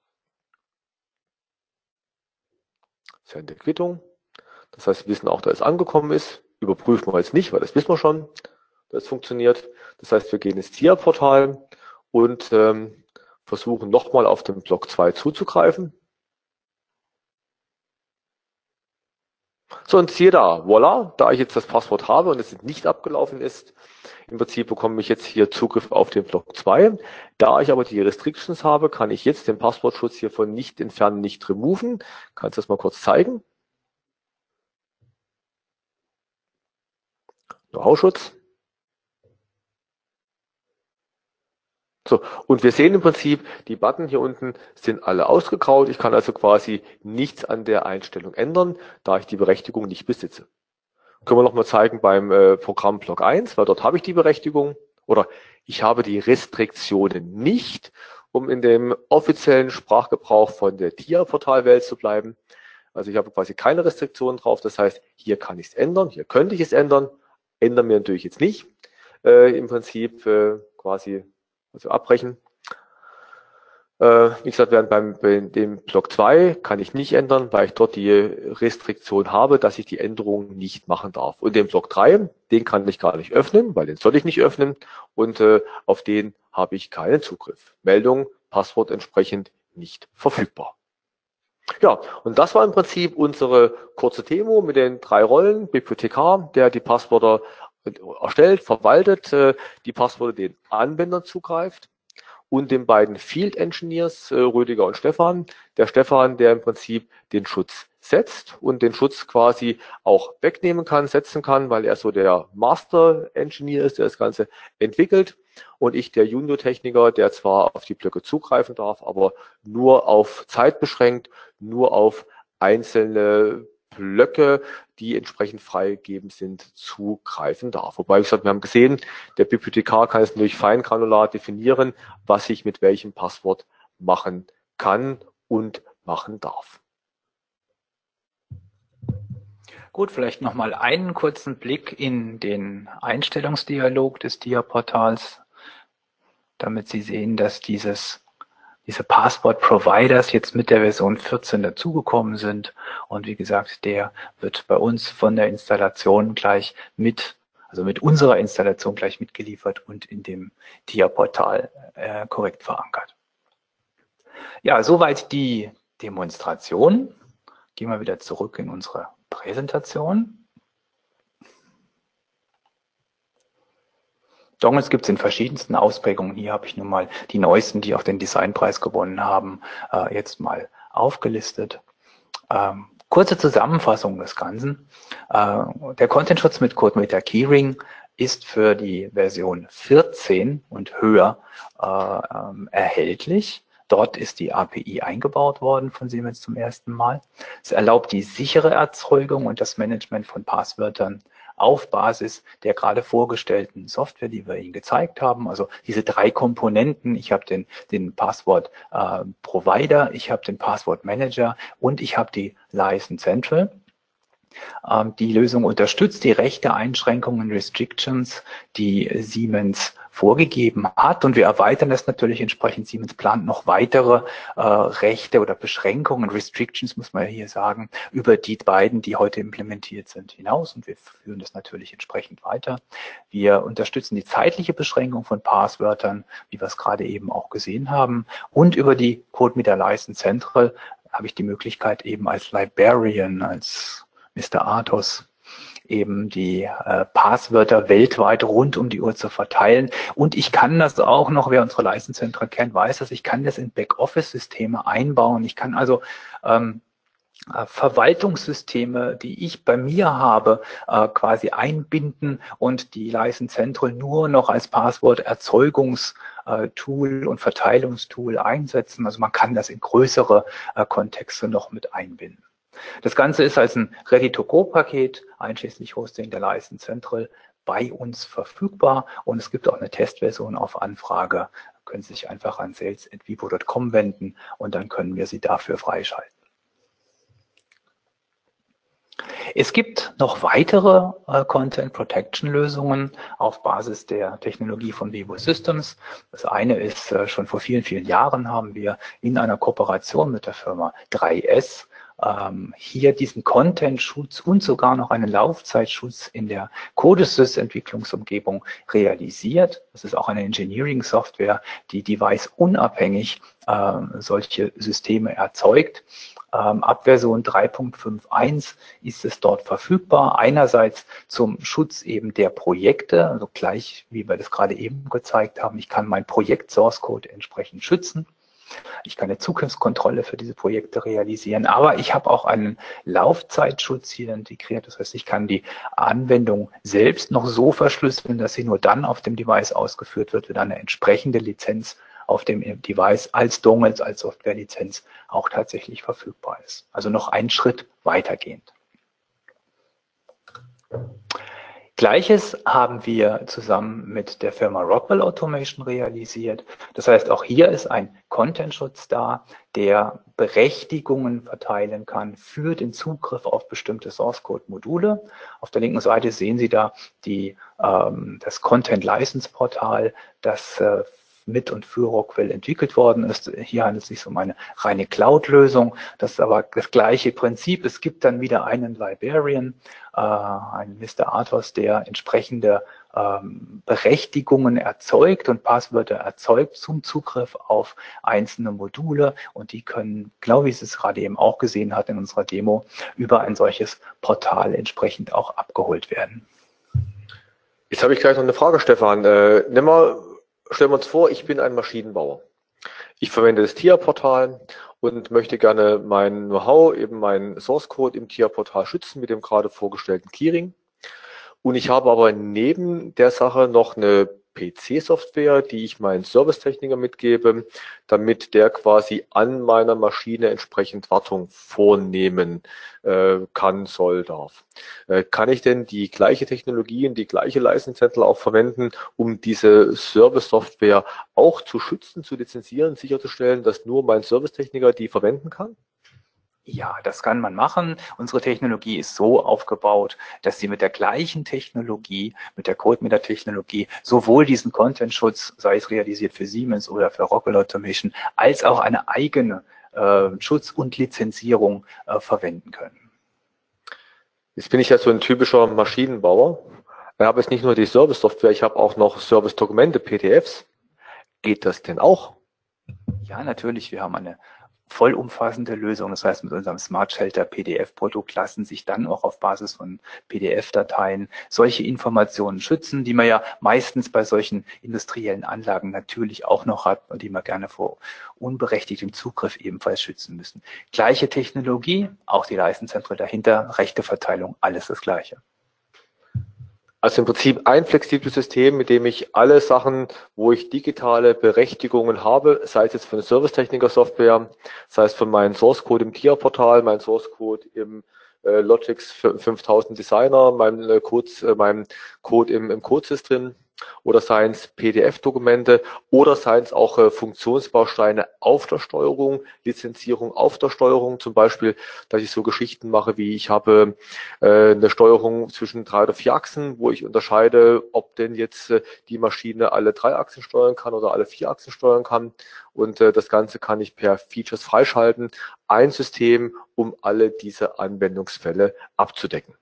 Sende Quittung. Das heißt, wir wissen auch, dass es angekommen ist. Überprüfen wir jetzt nicht, weil das wissen wir schon, dass es funktioniert. Das heißt, wir gehen ins TIA-Portal und ähm, versuchen nochmal auf den Block 2 zuzugreifen. So, und siehe da, voila, da ich jetzt das Passwort habe und es nicht abgelaufen ist, im Prinzip bekomme ich jetzt hier Zugriff auf den Block 2. Da ich aber die Restrictions habe, kann ich jetzt den Passwortschutz hier von nicht entfernen, nicht removen. Kannst du das mal kurz zeigen? Know-how-Schutz. So, und wir sehen im Prinzip, die Button hier unten sind alle ausgegraut. Ich kann also quasi nichts an der Einstellung ändern, da ich die Berechtigung nicht besitze. Können wir nochmal zeigen beim äh, Programm Block 1, weil dort habe ich die Berechtigung oder ich habe die Restriktionen nicht, um in dem offiziellen Sprachgebrauch von der TIA-Portalwelt zu bleiben. Also ich habe quasi keine Restriktionen drauf. Das heißt, hier kann ich es ändern, hier könnte ich es ändern, ändern wir natürlich jetzt nicht. Äh, Im Prinzip äh, quasi also abbrechen. Äh, wie gesagt, während beim bei dem Block 2 kann ich nicht ändern, weil ich dort die Restriktion habe, dass ich die Änderung nicht machen darf. Und den Block 3, den kann ich gar nicht öffnen, weil den soll ich nicht öffnen und äh, auf den habe ich keinen Zugriff. Meldung, Passwort entsprechend nicht verfügbar. Ja, und das war im Prinzip unsere kurze Demo mit den drei Rollen. Bibliothekar, der die Passwörter erstellt, verwaltet, äh, die Passwörter den Anwendern zugreift und den beiden Field Engineers, äh, Rüdiger und Stefan. Der Stefan, der im Prinzip den Schutz setzt und den Schutz quasi auch wegnehmen kann, setzen kann, weil er so der Master Engineer ist, der das Ganze entwickelt. Und ich, der Junior-Techniker, der zwar auf die Blöcke zugreifen darf, aber nur auf Zeit beschränkt, nur auf einzelne Blöcke, die entsprechend freigegeben sind, zugreifen darf. Wobei, wie gesagt, wir haben gesehen, der Bibliothekar kann es natürlich feingranular definieren, was ich mit welchem Passwort machen kann und machen darf. Gut, vielleicht nochmal einen kurzen Blick in den Einstellungsdialog des DIA-Portals, damit Sie sehen, dass dieses diese Passport-Providers jetzt mit der Version 14 dazugekommen sind. Und wie gesagt, der wird bei uns von der Installation gleich mit, also mit unserer Installation gleich mitgeliefert und in dem TIA-Portal äh, korrekt verankert. Ja, soweit die Demonstration. Gehen wir wieder zurück in unsere Präsentation. Dongles gibt es in verschiedensten Ausprägungen. Hier habe ich nun mal die neuesten, die auch den Designpreis gewonnen haben, äh, jetzt mal aufgelistet. Ähm, kurze Zusammenfassung des Ganzen. Äh, der Content-Schutz mit CodeMeter Keyring ist für die Version 14 und höher äh, ähm, erhältlich. Dort ist die API eingebaut worden von Siemens zum ersten Mal. Es erlaubt die sichere Erzeugung und das Management von Passwörtern auf Basis der gerade vorgestellten Software, die wir Ihnen gezeigt haben. Also diese drei Komponenten. Ich habe den, den Passwort äh, Provider, ich habe den Passwort Manager und ich habe die License Central. Ähm, die Lösung unterstützt die Rechte Einschränkungen, Restrictions, die Siemens vorgegeben hat. Und wir erweitern das natürlich entsprechend. Siemens plant noch weitere äh, Rechte oder Beschränkungen, Restrictions muss man hier sagen, über die beiden, die heute implementiert sind, hinaus. Und wir führen das natürlich entsprechend weiter. Wir unterstützen die zeitliche Beschränkung von Passwörtern, wie wir es gerade eben auch gesehen haben. Und über die Code mit der License Central habe ich die Möglichkeit eben als Librarian, als Mr. Athos eben die äh, Passwörter weltweit rund um die Uhr zu verteilen. Und ich kann das auch noch, wer unsere Leistungszentren kennt, weiß das, ich kann das in Backoffice-Systeme einbauen. Ich kann also ähm, äh, Verwaltungssysteme, die ich bei mir habe, äh, quasi einbinden und die Central nur noch als Passworterzeugungstool und Verteilungstool einsetzen. Also man kann das in größere äh, Kontexte noch mit einbinden. Das Ganze ist als ein Ready-to-Go-Paket, einschließlich Hosting der License Central, bei uns verfügbar und es gibt auch eine Testversion auf Anfrage. Können Sie sich einfach an sales.vivo.com wenden und dann können wir Sie dafür freischalten. Es gibt noch weitere äh, Content Protection Lösungen auf Basis der Technologie von Vivo Systems. Das eine ist, äh, schon vor vielen, vielen Jahren haben wir in einer Kooperation mit der Firma 3S ähm, hier diesen Content-Schutz und sogar noch einen Laufzeitschutz in der Codesys-Entwicklungsumgebung realisiert. Das ist auch eine Engineering-Software, die device-unabhängig äh, solche Systeme erzeugt. Ähm, ab Version 3.51 ist es dort verfügbar. Einerseits zum Schutz eben der Projekte, also gleich wie wir das gerade eben gezeigt haben. Ich kann mein Projekt Source Code entsprechend schützen. Ich kann eine Zukunftskontrolle für diese Projekte realisieren, aber ich habe auch einen Laufzeitschutz hier integriert. Das heißt, ich kann die Anwendung selbst noch so verschlüsseln, dass sie nur dann auf dem Device ausgeführt wird, wenn eine entsprechende Lizenz auf dem Device als Dongles, als Softwarelizenz auch tatsächlich verfügbar ist. Also noch einen Schritt weitergehend. Gleiches haben wir zusammen mit der Firma Rockwell Automation realisiert. Das heißt, auch hier ist ein Content-Schutz da, der Berechtigungen verteilen kann für den Zugriff auf bestimmte Source-Code-Module. Auf der linken Seite sehen Sie da die, ähm, das Content-License-Portal, das äh, mit und für Rockwell entwickelt worden ist. Hier handelt es sich um eine reine Cloud-Lösung. Das ist aber das gleiche Prinzip. Es gibt dann wieder einen Librarian, äh, einen Mr. Athos, der entsprechende ähm, Berechtigungen erzeugt und Passwörter erzeugt zum Zugriff auf einzelne Module. Und die können, glaube ich, es gerade eben auch gesehen hat in unserer Demo, über ein solches Portal entsprechend auch abgeholt werden. Jetzt habe ich gleich noch eine Frage, Stefan. Äh, nimm mal Stellen wir uns vor, ich bin ein Maschinenbauer. Ich verwende das TIA-Portal und möchte gerne mein Know-how, eben meinen Source Code im TIA-Portal schützen mit dem gerade vorgestellten Keyring. Und ich habe aber neben der Sache noch eine PC-Software, die ich meinen Servicetechniker mitgebe, damit der quasi an meiner Maschine entsprechend Wartung vornehmen äh, kann, soll, darf. Äh, kann ich denn die gleiche Technologie und die gleiche Leistungszettel auch verwenden, um diese Service-Software auch zu schützen, zu lizenzieren, sicherzustellen, dass nur mein Servicetechniker die verwenden kann? Ja, das kann man machen. Unsere Technologie ist so aufgebaut, dass sie mit der gleichen Technologie, mit der CodeMeter-Technologie, sowohl diesen Content-Schutz, sei es realisiert für Siemens oder für Rockwell Automation, als auch eine eigene äh, Schutz und Lizenzierung äh, verwenden können. Jetzt bin ich ja so ein typischer Maschinenbauer. Ich habe jetzt nicht nur die Service-Software, ich habe auch noch Service-Dokumente, PDFs. Geht das denn auch? Ja, natürlich. Wir haben eine vollumfassende Lösung. Das heißt, mit unserem Smart Shelter PDF-Produkt lassen sich dann auch auf Basis von PDF-Dateien solche Informationen schützen, die man ja meistens bei solchen industriellen Anlagen natürlich auch noch hat und die man gerne vor unberechtigtem Zugriff ebenfalls schützen müssen. Gleiche Technologie, auch die Leistenzentren dahinter, rechte Verteilung, alles das Gleiche. Also im Prinzip ein flexibles System, mit dem ich alle Sachen, wo ich digitale Berechtigungen habe, sei es jetzt von der Servicetechniker-Software, sei es von meinem Source Code im TIA-Portal, mein Source Code im äh, Logix 5000 Designer, meinem äh, Code, äh, meinem Code im, im Codesys drin, oder seien es PDF-Dokumente oder seien es auch äh, Funktionsbausteine auf der Steuerung, Lizenzierung auf der Steuerung, zum Beispiel, dass ich so Geschichten mache, wie ich habe äh, eine Steuerung zwischen drei oder vier Achsen, wo ich unterscheide, ob denn jetzt äh, die Maschine alle drei Achsen steuern kann oder alle vier Achsen steuern kann. Und äh, das Ganze kann ich per Features freischalten. Ein System, um alle diese Anwendungsfälle abzudecken.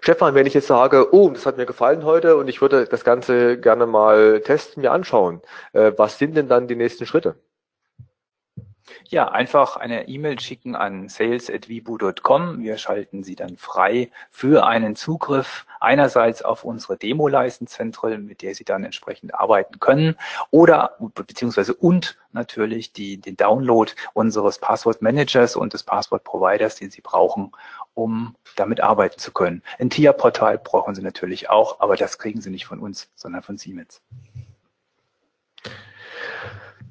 Stefan, wenn ich jetzt sage, oh, das hat mir gefallen heute und ich würde das Ganze gerne mal testen, mir anschauen, äh, was sind denn dann die nächsten Schritte? Ja, einfach eine E-Mail schicken an sales.vibu.com. Wir schalten Sie dann frei für einen Zugriff einerseits auf unsere Demo-License mit der Sie dann entsprechend arbeiten können oder beziehungsweise und natürlich die, den Download unseres Passwort Managers und des Passwort Providers, den Sie brauchen, um damit arbeiten zu können. Ein TIA-Portal brauchen Sie natürlich auch, aber das kriegen Sie nicht von uns, sondern von Siemens.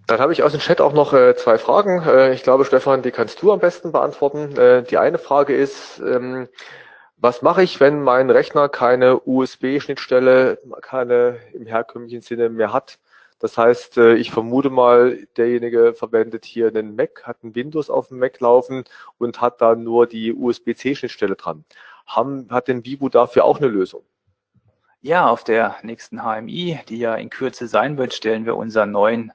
Dann habe ich aus dem Chat auch noch äh, zwei Fragen. Äh, ich glaube, Stefan, die kannst du am besten beantworten. Äh, die eine Frage ist, ähm, was mache ich, wenn mein Rechner keine USB-Schnittstelle, keine im herkömmlichen Sinne mehr hat? Das heißt, äh, ich vermute mal, derjenige verwendet hier einen Mac, hat ein Windows auf dem Mac laufen und hat da nur die USB-C-Schnittstelle dran. Haben, hat denn Vivo dafür auch eine Lösung? Ja, auf der nächsten HMI, die ja in Kürze sein wird, stellen wir unseren neuen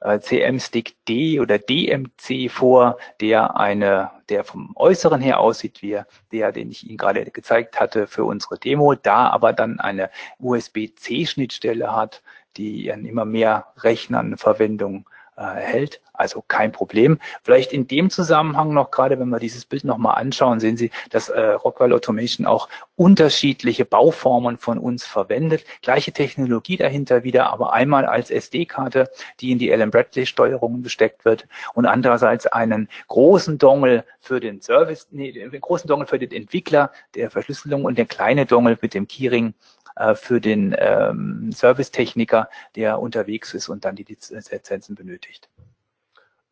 äh, CM-Stick D oder DMC vor, der eine, der vom Äußeren her aussieht wie der, den ich Ihnen gerade gezeigt hatte für unsere Demo, da aber dann eine USB-C-Schnittstelle hat, die in immer mehr Rechnern Verwendung äh, hält. Also kein Problem. Vielleicht in dem Zusammenhang noch, gerade wenn wir dieses Bild nochmal anschauen, sehen Sie, dass äh, Rockwell Automation auch unterschiedliche Bauformen von uns verwendet. Gleiche Technologie dahinter wieder, aber einmal als SD-Karte, die in die Allen Bradley Steuerung gesteckt wird und andererseits einen großen Dongle für den Service, nee, den großen Dongle für den Entwickler der Verschlüsselung und der kleine Dongle mit dem Keyring äh, für den ähm, Servicetechniker, der unterwegs ist und dann die Lizenzen benötigt.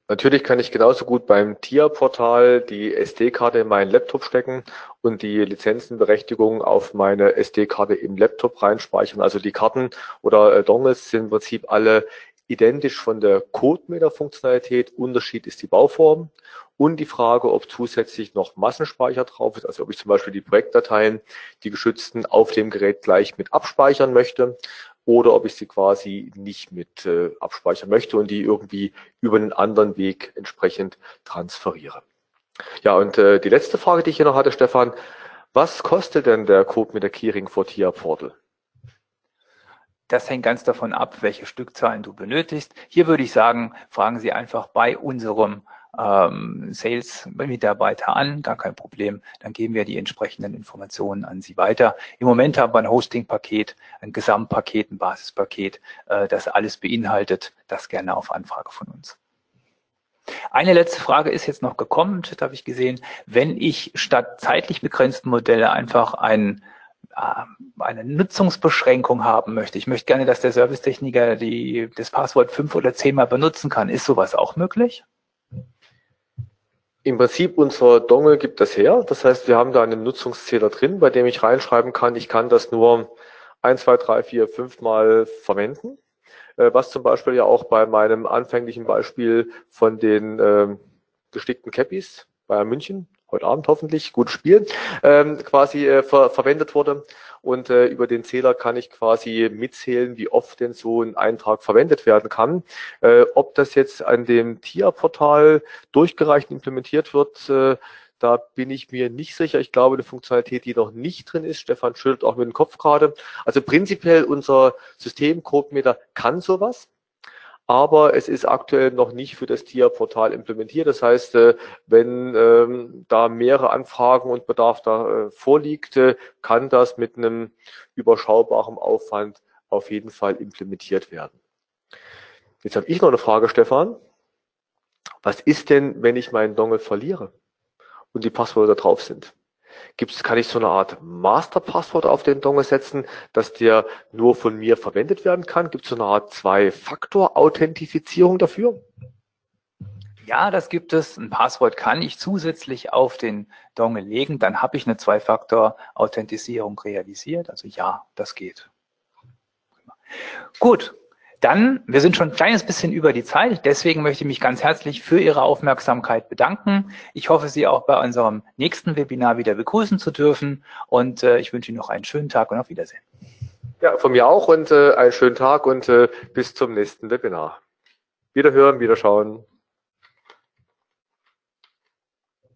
Natürlich kann ich genauso gut beim TIA-Portal die SD-Karte in meinen Laptop stecken und die Lizenzenberechtigung auf meine SD-Karte im Laptop reinspeichern. Also die Karten oder äh, Dongles sind im Prinzip alle identisch von der CodeMeter-Funktionalität. Unterschied ist die Bauform und die Frage, ob zusätzlich noch Massenspeicher drauf ist, also ob ich zum Beispiel die Projektdateien, die geschützten, auf dem Gerät gleich mit abspeichern möchte oder ob ich sie quasi nicht mit äh, abspeichern möchte und die irgendwie über einen anderen Weg entsprechend transferiere. Ja, und äh, die letzte Frage, die ich hier noch hatte, Stefan, was kostet denn der Code mit der Keyring for TIA Portal? Das hängt ganz davon ab, welche Stückzahlen du benötigst. Hier würde ich sagen, fragen Sie einfach bei unserem ähm, Sales-Mitarbeiter an, gar kein Problem. Dann geben wir die entsprechenden Informationen an Sie weiter. Im Moment haben wir ein Hosting-Paket, ein Gesamtpaket, ein Basispaket, äh, das alles beinhaltet. Das gerne auf Anfrage von uns. Eine letzte Frage ist jetzt noch gekommen, das habe ich gesehen. Wenn ich statt zeitlich begrenzten Modelle einfach ein äh, eine Nutzungsbeschränkung haben möchte. Ich möchte gerne, dass der Servicetechniker die, das Passwort fünf oder zehnmal benutzen kann. Ist sowas auch möglich? Im Prinzip unser Dongle gibt das her. Das heißt, wir haben da einen Nutzungszähler drin, bei dem ich reinschreiben kann, ich kann das nur ein, zwei, drei, vier, fünf Mal verwenden. Äh, was zum Beispiel ja auch bei meinem anfänglichen Beispiel von den äh, gestickten Cappies bei München heute Abend hoffentlich, gut spielen, ähm, quasi äh, ver verwendet wurde. Und äh, über den Zähler kann ich quasi mitzählen, wie oft denn so ein Eintrag verwendet werden kann. Äh, ob das jetzt an dem TIA-Portal durchgereicht implementiert wird, äh, da bin ich mir nicht sicher. Ich glaube, eine Funktionalität, die noch nicht drin ist, Stefan schüttelt auch mit dem Kopf gerade. Also prinzipiell unser System CodeMeter kann sowas aber es ist aktuell noch nicht für das TIA-Portal implementiert. Das heißt, äh, wenn ähm, da mehrere Anfragen und Bedarf da äh, vorliegt, äh, kann das mit einem überschaubaren Aufwand auf jeden Fall implementiert werden. Jetzt habe ich noch eine Frage, Stefan. Was ist denn, wenn ich meinen Dongle verliere und die Passwörter drauf sind? Gibt's, kann ich so eine Art Masterpasswort auf den Dongle setzen, dass der nur von mir verwendet werden kann? Gibt es so eine Art Zwei-Faktor-Authentifizierung dafür? Ja, das gibt es. Ein Passwort kann ich zusätzlich auf den Dongle legen. Dann habe ich eine Zwei-Faktor-Authentisierung realisiert. Also ja, das geht. Gut, dann, wir sind schon ein kleines bisschen über die Zeit, deswegen möchte ich mich ganz herzlich für Ihre Aufmerksamkeit bedanken. Ich hoffe, Sie auch bei unserem nächsten Webinar wieder begrüßen zu dürfen und äh, ich wünsche Ihnen noch einen schönen Tag und auf Wiedersehen. Ja, von mir auch und äh, einen schönen Tag und äh, bis zum nächsten Webinar. Wiederhören, wiederschauen.